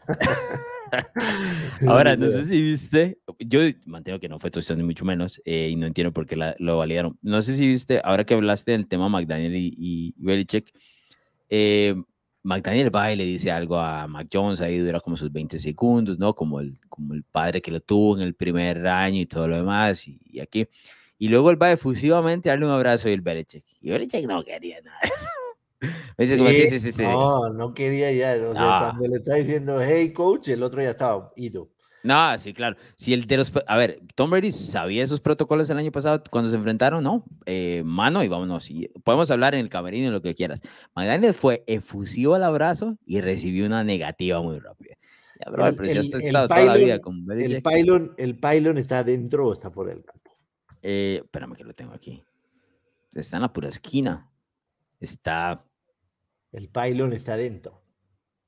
Ahora, no sé si viste, yo mantengo que no fue cuestión ni mucho menos, eh, y no entiendo por qué lo validaron. No sé si viste, ahora que hablaste del tema McDaniel y, y Belichick, eh, McDaniel va y le dice algo a Mac Jones, ahí dura como sus 20 segundos, ¿no? Como el, como el padre que lo tuvo en el primer año y todo lo demás, y, aquí. Y luego él va efusivamente a darle un abrazo y el Belichick. Y Belichick no quería nada de eso. dice como, sí, sí, sí, sí. No, no quería ya. O sea, cuando le está diciendo, hey, coach, el otro ya estaba ido. No, sí, claro. Si el de los, a ver, Tom Brady sabía esos protocolos el año pasado cuando se enfrentaron, ¿no? Eh, mano y vámonos. Y podemos hablar en el camerino, lo que quieras. McDaniel fue efusivo al abrazo y recibió una negativa muy rápida. Ya, bro, el, pero el, estado toda la vida con el pylon, ¿El pylon está adentro o está por el campo? Eh, espérame que lo tengo aquí. Está en la pura esquina. Está. El pylon está adentro.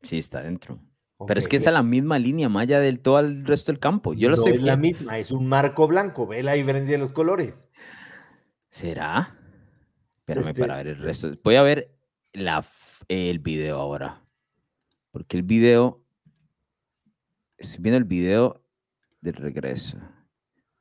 Sí, está adentro. Pero es que es a la misma línea maya del todo el resto del campo. Yo lo no es la misma, es un marco blanco. Ve la diferencia de los colores. ¿Será? Espérame este para ver el resto. Voy a ver la, el video ahora. Porque el video. Estoy viendo el video del regreso.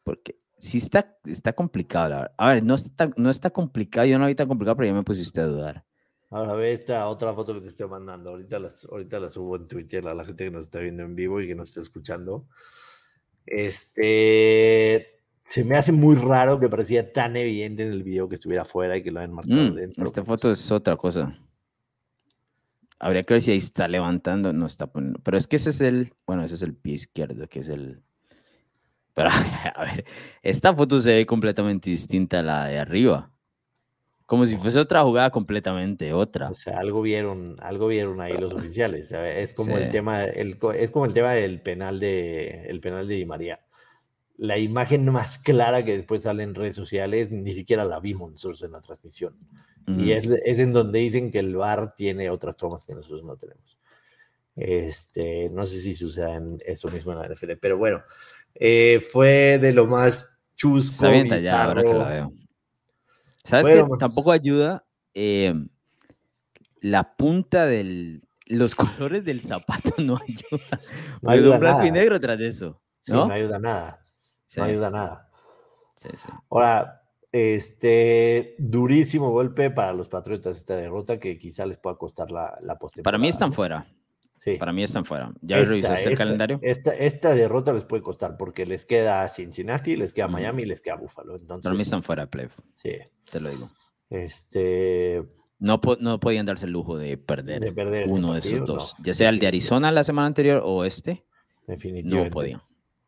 Porque sí está, está complicado. A ver, no está, no está complicado. Yo no vi tan complicado, pero ya me pusiste a dudar. Ahora ve esta otra foto que te estoy mandando. Ahorita la, ahorita la subo en Twitter a la gente que nos está viendo en vivo y que nos está escuchando. Este se me hace muy raro que parecía tan evidente en el video que estuviera afuera y que lo hayan marcado mm, dentro. Esta foto es otra cosa. Habría que ver si ahí está levantando, no está poniendo. Pero es que ese es el, bueno, ese es el pie izquierdo, que es el. Pero a ver, esta foto se ve completamente distinta a la de arriba. Como si fuese otra jugada completamente, otra. O sea, algo vieron, algo vieron ahí los oficiales. Es como el tema, el, es como el tema del penal de el penal de Di María. La imagen más clara que después sale en redes sociales, ni siquiera la vimos nosotros en la transmisión. Y es, es, en donde dicen que el VAR tiene otras tomas que nosotros no tenemos. Este, no sé si sucede en eso mismo en la NFL, pero bueno, eh, fue de lo más chusco. ya, ahora que la veo. ¿Sabes que Tampoco ayuda eh, la punta del. Los colores del zapato no ayuda. No ayuda un blanco y negro tras de eso. ¿no? no ayuda nada. No ayuda nada. Sí, sí. Ahora, este durísimo golpe para los Patriotas esta derrota que quizá les pueda costar la, la Para mí están fuera. Sí. Para mí están fuera. ¿Ya revisaste el calendario? Esta, esta, derrota les puede costar porque les queda Cincinnati, les queda Miami y les queda Buffalo. Entonces, Para mí están fuera de playoff. Sí. Te lo digo. Este. No, no podían darse el lujo de perder, este uno de esos dos. ya sea el de Arizona la semana anterior o este. Definitivamente. No podían.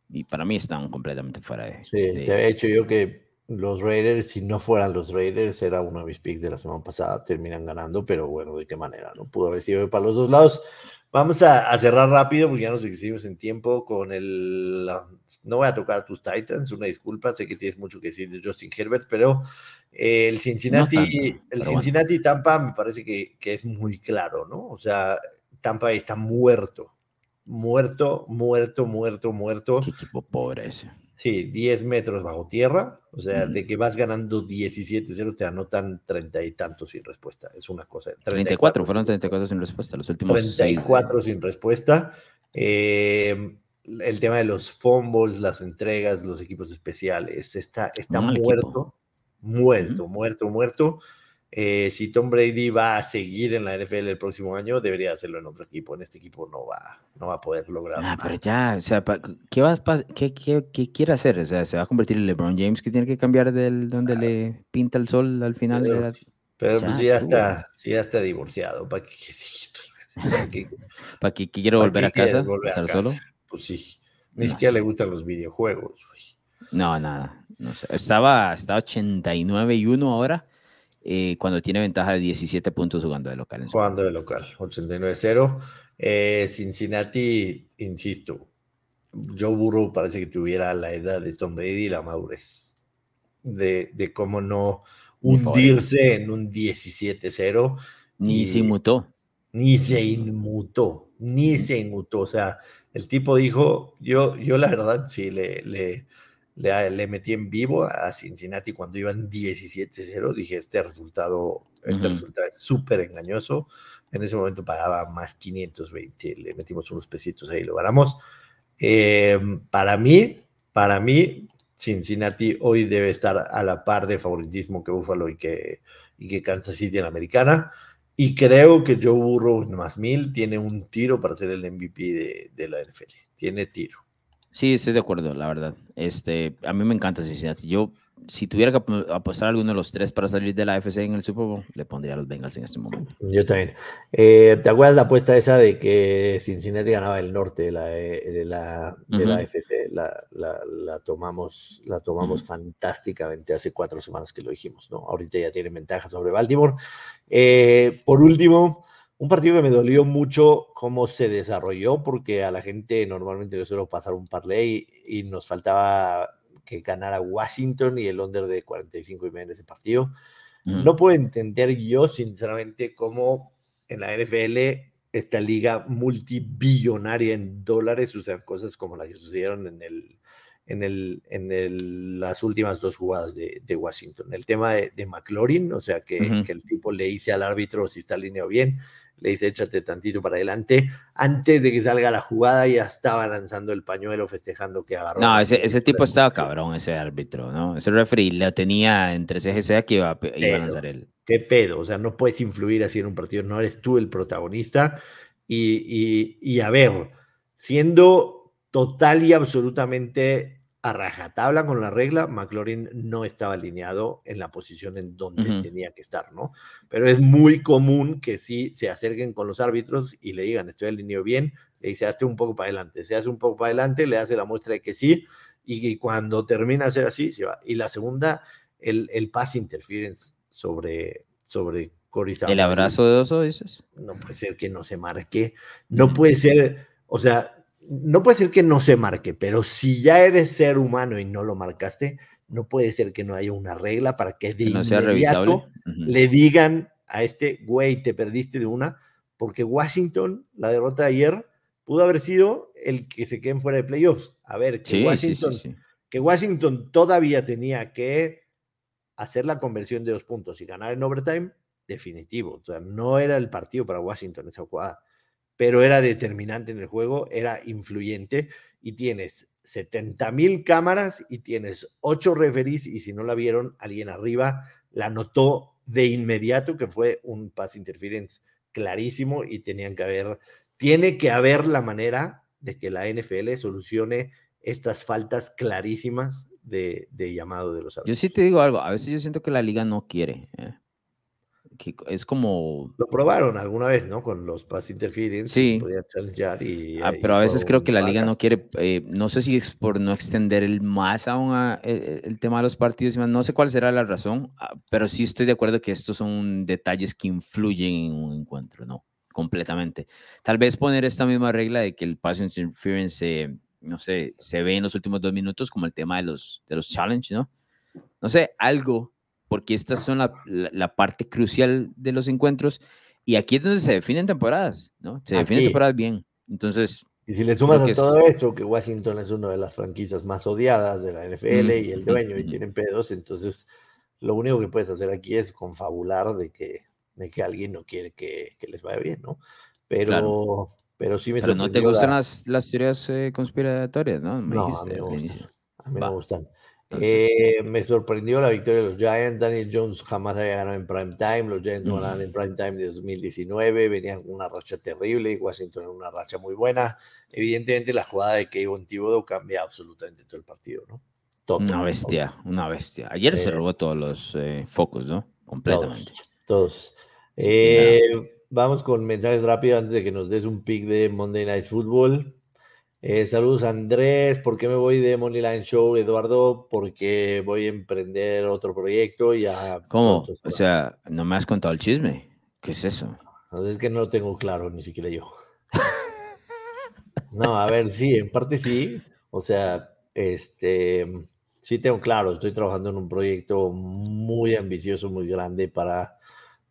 Y para mí están completamente fuera de. Sí, te había hecho yo que los Raiders, si no fueran los Raiders, era uno de mis picks de la semana pasada, terminan ganando, pero bueno, de qué manera, ¿no? Pudo haber sido para los dos lados. Vamos a, cerrar rápido porque ya nos excedimos en tiempo con el... No voy a tocar a tus Titans, una disculpa, sé que tienes mucho que decir de Justin Herbert, pero el Cincinnati, el Cincinnati Tampa me parece que, que, es muy claro, ¿no? O sea, Tampa está muerto, muerto, muerto, muerto, muerto. Qué equipo pobre ese. Sí, 10 metros bajo tierra, o sea, de que vas ganando 17-0 te anotan 30 y tantos sin respuesta. Es una cosa. 34, fueron 34 sin respuesta, los últimos 34 sin respuesta. Eh, el tema de los fumbles, las entregas, los equipos especiales, está, está muerto, muerto, muerto, muerto. Eh, si Tom Brady va a seguir en la NFL el próximo año, debería hacerlo en otro equipo. En este equipo no va, no va a poder lograr. Ah, pero ya, o sea, ¿qué, va, qué, qué, qué, quiere hacer? O sea, ¿se va a convertir en LeBron James que tiene que cambiar del donde le pinta el sol al final? Pero, de pero pues ya está, sí ya está divorciado. ¿Para qué, ¿Para qué, quiere volver a casa? Volver ¿Estar solo? Pues sí. Ni siquiera le gustan los videojuegos. No, nada. No sé. Estaba, estaba 89 y 1 ahora eh, cuando tiene ventaja de 17 puntos jugando de local. jugando de local, 89-0. Eh, Cincinnati, insisto, Joe Burrow parece que tuviera la edad de Tom Brady y la madurez de, de cómo no hundirse en un 17-0. Ni se inmutó. Ni se inmutó, ni se inmutó. O sea, el tipo dijo, yo, yo la verdad sí le, le le, metí en vivo a Cincinnati cuando iban 17-0. Dije, este resultado, este resultado es súper engañoso. En ese momento pagaba más 520. Le metimos unos pesitos ahí, lo ganamos. Em, para mí, para mí, Cincinnati hoy debe estar a la par de favoritismo que Buffalo y que, y que Kansas City en la americana. Y creo que Joe Burrow más mil tiene un tiro para ser el MVP de, de la NFL. Tiene tiro. Sí, estoy de acuerdo, la verdad. Este, a mí me encanta Cincinnati. Yo, si tuviera que apostar a alguno de los tres para salir de la AFC en el Super Bowl, le pondría a los Bengals en este momento. Yo también. Eh, ¿Te acuerdas la apuesta esa de que Cincinnati ganaba el norte de la, de la, de la AFC? La, la, tomamos, la tomamos fantásticamente hace cuatro semanas que lo dijimos, ¿no? Ahorita ya tiene ventaja sobre Baltimore. Eh, por último, un partido que me dolió mucho cómo se desarrolló, porque a la gente normalmente le suelo pasar un parlay y nos faltaba que ganara Washington y el under de 45 y medio en ese partido. No puedo entender yo, sinceramente, cómo en la NFL, esta liga multibillonaria en dólares, usan cosas como las que sucedieron en el, en, el, en las últimas dos jugadas de, Washington. El tema de, McLaurin, o sea, que, que, el tipo le dice al árbitro si está alineado bien, le dice échate tantito para adelante. Antes de que salga la jugada ya estaba lanzando el pañuelo festejando que agarró. No, ese, ese tipo estaba cabrón, ese árbitro, ¿no? Ese referee lo tenía entre CGC que iba, iba a lanzar él. ¿Qué pedo? O sea, no puedes influir así en un partido, no eres tú el protagonista. Y, y, y a ver, siendo total y absolutamente a rajatabla con la regla, McLaurin no estaba alineado en la posición en donde tenía que estar, ¿no? Pero es muy común que sí se acerquen con los árbitros y le digan, estoy alineado bien, le dice, hazte un poco para adelante, se hace un poco para adelante, le hace la muestra de que sí, y, cuando termina de ser así, se va. Y la segunda, el, el pass interference sobre, sobre ¿El abrazo de oso, dices? No puede ser que no se marque. No puede ser, o sea, no puede ser que no se marque, pero si ya eres ser humano y no lo marcaste, no puede ser que no haya una regla para que de no sea inmediato le digan a este güey, te perdiste de una, porque Washington, la derrota de ayer, pudo haber sido el que se queden fuera de playoffs. A ver, que, Washington, que Washington todavía tenía que hacer la conversión de dos puntos y ganar en overtime, definitivo. O sea, no era el partido para Washington esa jugada, pero era determinante en el juego, era influyente y tienes 70 mil cámaras y tienes ocho referees y si no la vieron, alguien arriba la notó de inmediato que fue un pass interference clarísimo y tenían que haber, tiene que haber la manera de que la NFL solucione estas faltas clarísimas de, llamado de los árbitros. Yo sí te digo algo, a veces yo siento que la liga no quiere. ¿eh? Es como... Lo probaron alguna vez, ¿no? Con los pass interference. Sí. Y, ah, pero a veces creo que la liga no quiere, eh, no sé si es por no extender el más aún e, el, tema de los partidos, no sé cuál será la razón, ah, pero sí estoy de acuerdo que estos son detalles que influyen en un encuentro, ¿no? Completamente. Tal vez poner esta misma regla de que el pass interference, no sé, se ve en los últimos dos minutos como el tema de los, de los challenge, ¿no? No sé, algo porque estas son la, parte crucial de los encuentros y aquí es donde se definen temporadas, ¿no? Se definen temporadas bien. Entonces... Y si le sumas a todo eso, que Washington es una de las franquicias más odiadas de la NFL y el dueño y tienen pedos, entonces lo único que puedes hacer aquí es confabular de que, de que alguien no quiere que, les vaya bien, ¿no? Pero, pero sí me Pero no te gustan las, las teorías eh, conspiratorias, ¿no? no, a mí, me, me gustan. Eh, me sorprendió la victoria de los Giants. Daniel Jones jamás había ganado en prime time. Los Giants no ganaron en prime time de 2019. Venían con una racha terrible y Washington en una racha muy buena. Evidentemente, la jugada de Kayvon Thibodeau cambia absolutamente todo el partido, ¿no? una bestia, una bestia. Ayer se eh, robó todos los eh, focos, ¿no? Completamente. Todos. vamos con mensajes rápidos antes de que nos des un pick de Monday Night Football. Eh, saludos Andrés, ¿por qué me voy de Moneyline Show, Eduardo? Porque voy a emprender otro proyecto y ya... ¿Cómo? O sea, no me has contado el chisme. ¿Qué es eso? es que no lo tengo claro, ni siquiera yo. no, a ver, sí, en parte sí. O sea, este, sí tengo claro, estoy trabajando en un proyecto muy ambicioso, muy grande para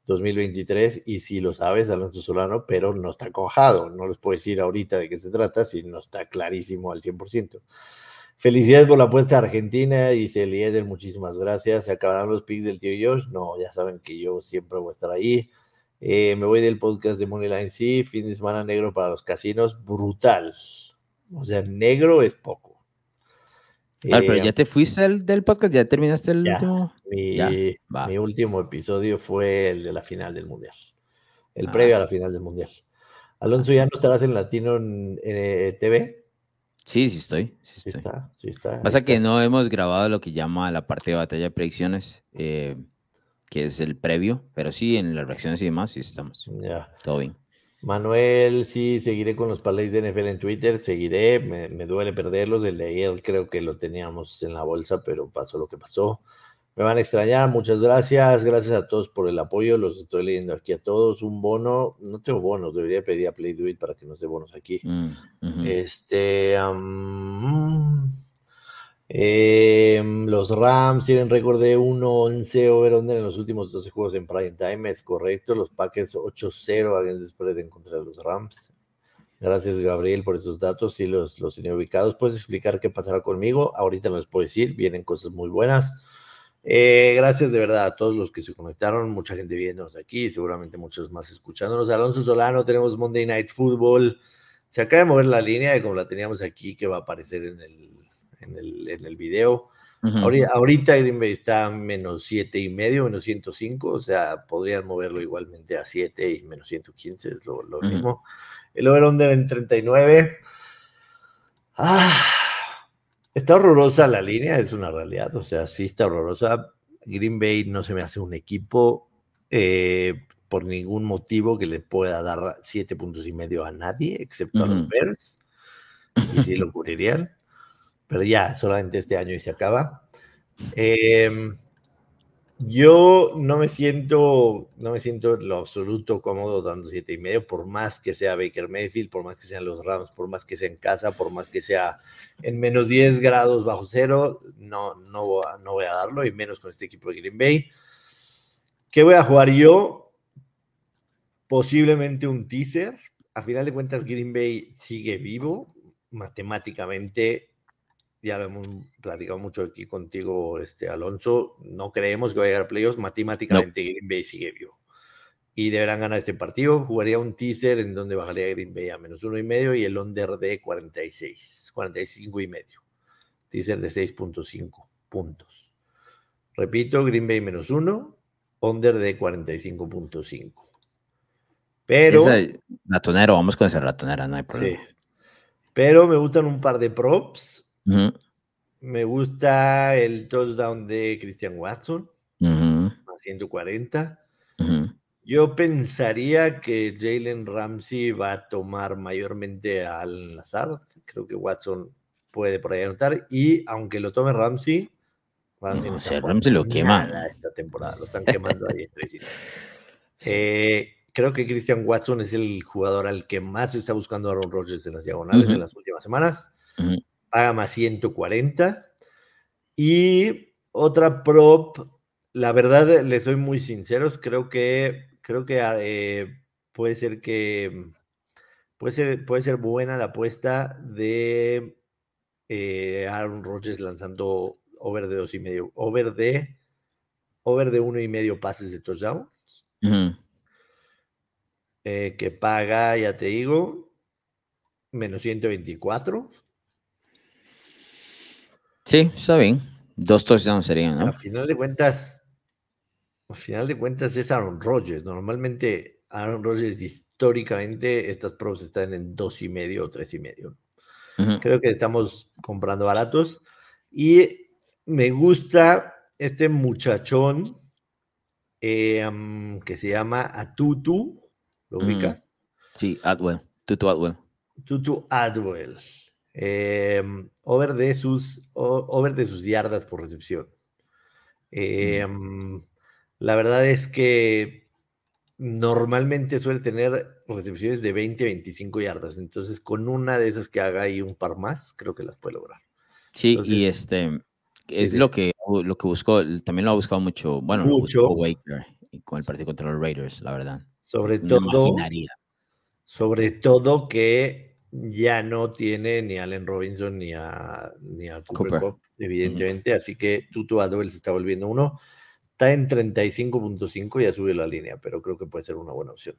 2023 y si lo sabes, Alonso Solano, pero no está cojado. No les puedo decir ahorita de qué se trata si no está clarísimo al 100%. Felicidades por la apuesta argentina, dice Eliezer, muchísimas gracias. ¿Se acabarán los picks del tío Josh? No, ya saben que yo siempre voy a estar ahí. Eh, me voy del podcast de Moneyline, sí, fin de semana negro para los casinos, brutal. O sea, negro es poco. Ah, pero ya te fuiste del podcast, ya terminaste el último. Mi, último episodio fue el de la final del Mundial. El ah. previo a la final del Mundial. Alonso, ¿ya no estarás en Latino en, eh, TV? Sí, sí estoy. Sí, está, sí está. Pasa que no hemos grabado lo que llama la parte de batalla de predicciones, eh, que es el previo, pero sí, en las reacciones y demás, sí estamos. Ya. Todo bien. Manuel, sí, seguiré con los parlays de NFL en Twitter, seguiré, me, duele perderlos, el de ayer creo que lo teníamos en la bolsa, pero pasó lo que pasó. Me van a extrañar, muchas gracias, gracias a todos por el apoyo, los estoy leyendo aquí a todos, un bono, no tengo bonos, debería pedir a Play para que nos dé bonos aquí. Mm, este, Em, los Rams tienen récord de 1-11 over-under en los últimos 12 juegos en prime time, es correcto. Los Packers 8-0 against spread en contra los Rams. Gracias, Gabriel, por esos datos y los, los ubicados. ¿Puedes explicar qué pasará conmigo? Ahorita no les puedo decir, vienen cosas muy buenas. Eh, gracias de verdad a todos los que se conectaron, mucha gente viéndonos aquí, seguramente muchos más escuchándonos. Alonso Solano, tenemos Monday Night Football. Se acaba de mover la línea de como la teníamos aquí, que va a aparecer en el en el, en el video. ahorita, Green Bay está menos 7 y medio, menos 105, o sea, podrían moverlo igualmente a 7 y menos 115, es lo, mismo. El over-under en 39. Ah, está horrorosa la línea, es una realidad, o sea, sí está horrorosa. Green Bay no se me hace un equipo eh, por ningún motivo que le pueda dar 7 puntos y medio a nadie, excepto a los Bears. Y sí lo ocurrirían pero ya solamente este año y se acaba. Em, Yo no me siento, no me siento en lo absoluto cómodo dando siete y medio, por más que sea Baker Mayfield, por más que sean los Rams, por más que sea en casa, por más que sea en menos 10 grados bajo cero, no, no, no voy a darlo, y menos con este equipo de Green Bay. ¿Qué voy a jugar yo? Posiblemente un teaser. A final de cuentas, Green Bay sigue vivo. Matemáticamente ya lo hemos platicado mucho aquí contigo, este, Alonso, no creemos que vaya a llegar a playoffs, matemáticamente Green Bay sigue vivo. Y deberán ganar este partido. Jugaría un teaser en donde bajaría Green Bay a menos uno y medio y el under de 46, 45 y medio. Teaser de 6.5 puntos. Repito, Green Bay menos uno, under de 45.5. Pero. ratonero, vamos con ese ratonera, no hay problema. Pero me gustan un par de props me gusta el touchdown de Christian Watson, a 140. Yo pensaría que Jalen Ramsey va a tomar mayormente al Lazard. Creo que Watson puede por ahí anotar. Y aunque lo tome Ramsey, Ramsey, no, Ramsey lo quema. Esta temporada lo están quemando ahí. eh, creo que Christian Watson es el jugador al que más está buscando Aaron Rodgers en las diagonales en las últimas semanas paga más 140. Y otra prop, la verdad, les soy muy sinceros, creo que, creo que eh, puede ser que puede ser, puede ser buena la apuesta de eh, Aaron Rodgers lanzando over de dos y medio, over de over de uno y medio pases de touchdown. Eh, que paga, ya te digo, menos 124. Sí, está bien. Dos touchdowns serían, ¿no? A final de cuentas, a final de cuentas es Aaron Rodgers. Normalmente Aaron Rodgers históricamente estas pros están en dos y medio o tres y medio. Creo que estamos comprando baratos y me gusta este muchachón eh, que se llama Atutu. ¿Lo ubicas? Sí, Adwell. Tutu Adwell. Tutu Adwell. Em, over, de sus, over de sus yardas por recepción. Em, la verdad es que normalmente suele tener recepciones de 20, 25 yardas. Entonces, con una de esas que haga ahí un par más, creo que las puede lograr. Sí, y este es lo que lo que buscó, también lo ha buscado mucho, bueno, mucho. Waker con el partido contra los Raiders, la verdad. Sobre todo, sobre todo que ya no tiene ni a Allen Robinson ni a, ni a Cooper, Cup, evidentemente. Así que Tutu Adwell se está volviendo uno. Está en 35.5, ya sube la línea, pero creo que puede ser una buena opción.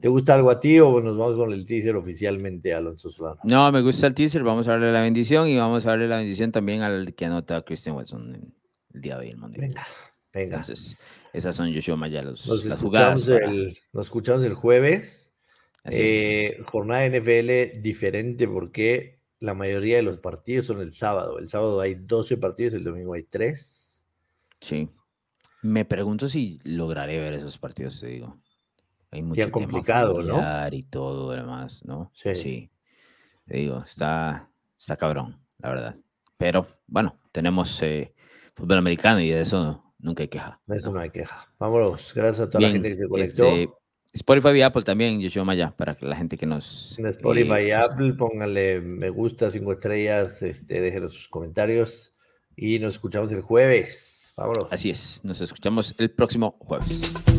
¿Te gusta algo a ti o nos vamos con el teaser oficialmente, Alonso Solano? No, me gusta el teaser. Vamos a darle la bendición y vamos a darle la bendición también al que anota Christian Watson el día de hoy. Venga, venga. Entonces, esas son Joshua Maya, los, nos las jugadas. nos escuchamos el jueves eh, jornada NFL diferente porque la mayoría de los partidos son el sábado. El sábado hay 12 partidos, el domingo hay 3. Sí. Me pregunto si lograré ver esos partidos, te digo. Hay mucho complicado, ¿no? Y todo demás, ¿no? Sí. Te digo, está, está cabrón, la verdad. Pero bueno, tenemos eh, fútbol americano y de eso nunca hay queja. De eso no, hay queja. Vámonos. Gracias a toda la gente que se conectó. Este, Spotify y Apple también, Yoshua Maya, para que la gente que nos... En Spotify y eh, Apple, pónganle me gusta, cinco estrellas, este, déjenlo sus comentarios y nos escuchamos el jueves. Vámonos. Así es, nos escuchamos el próximo jueves.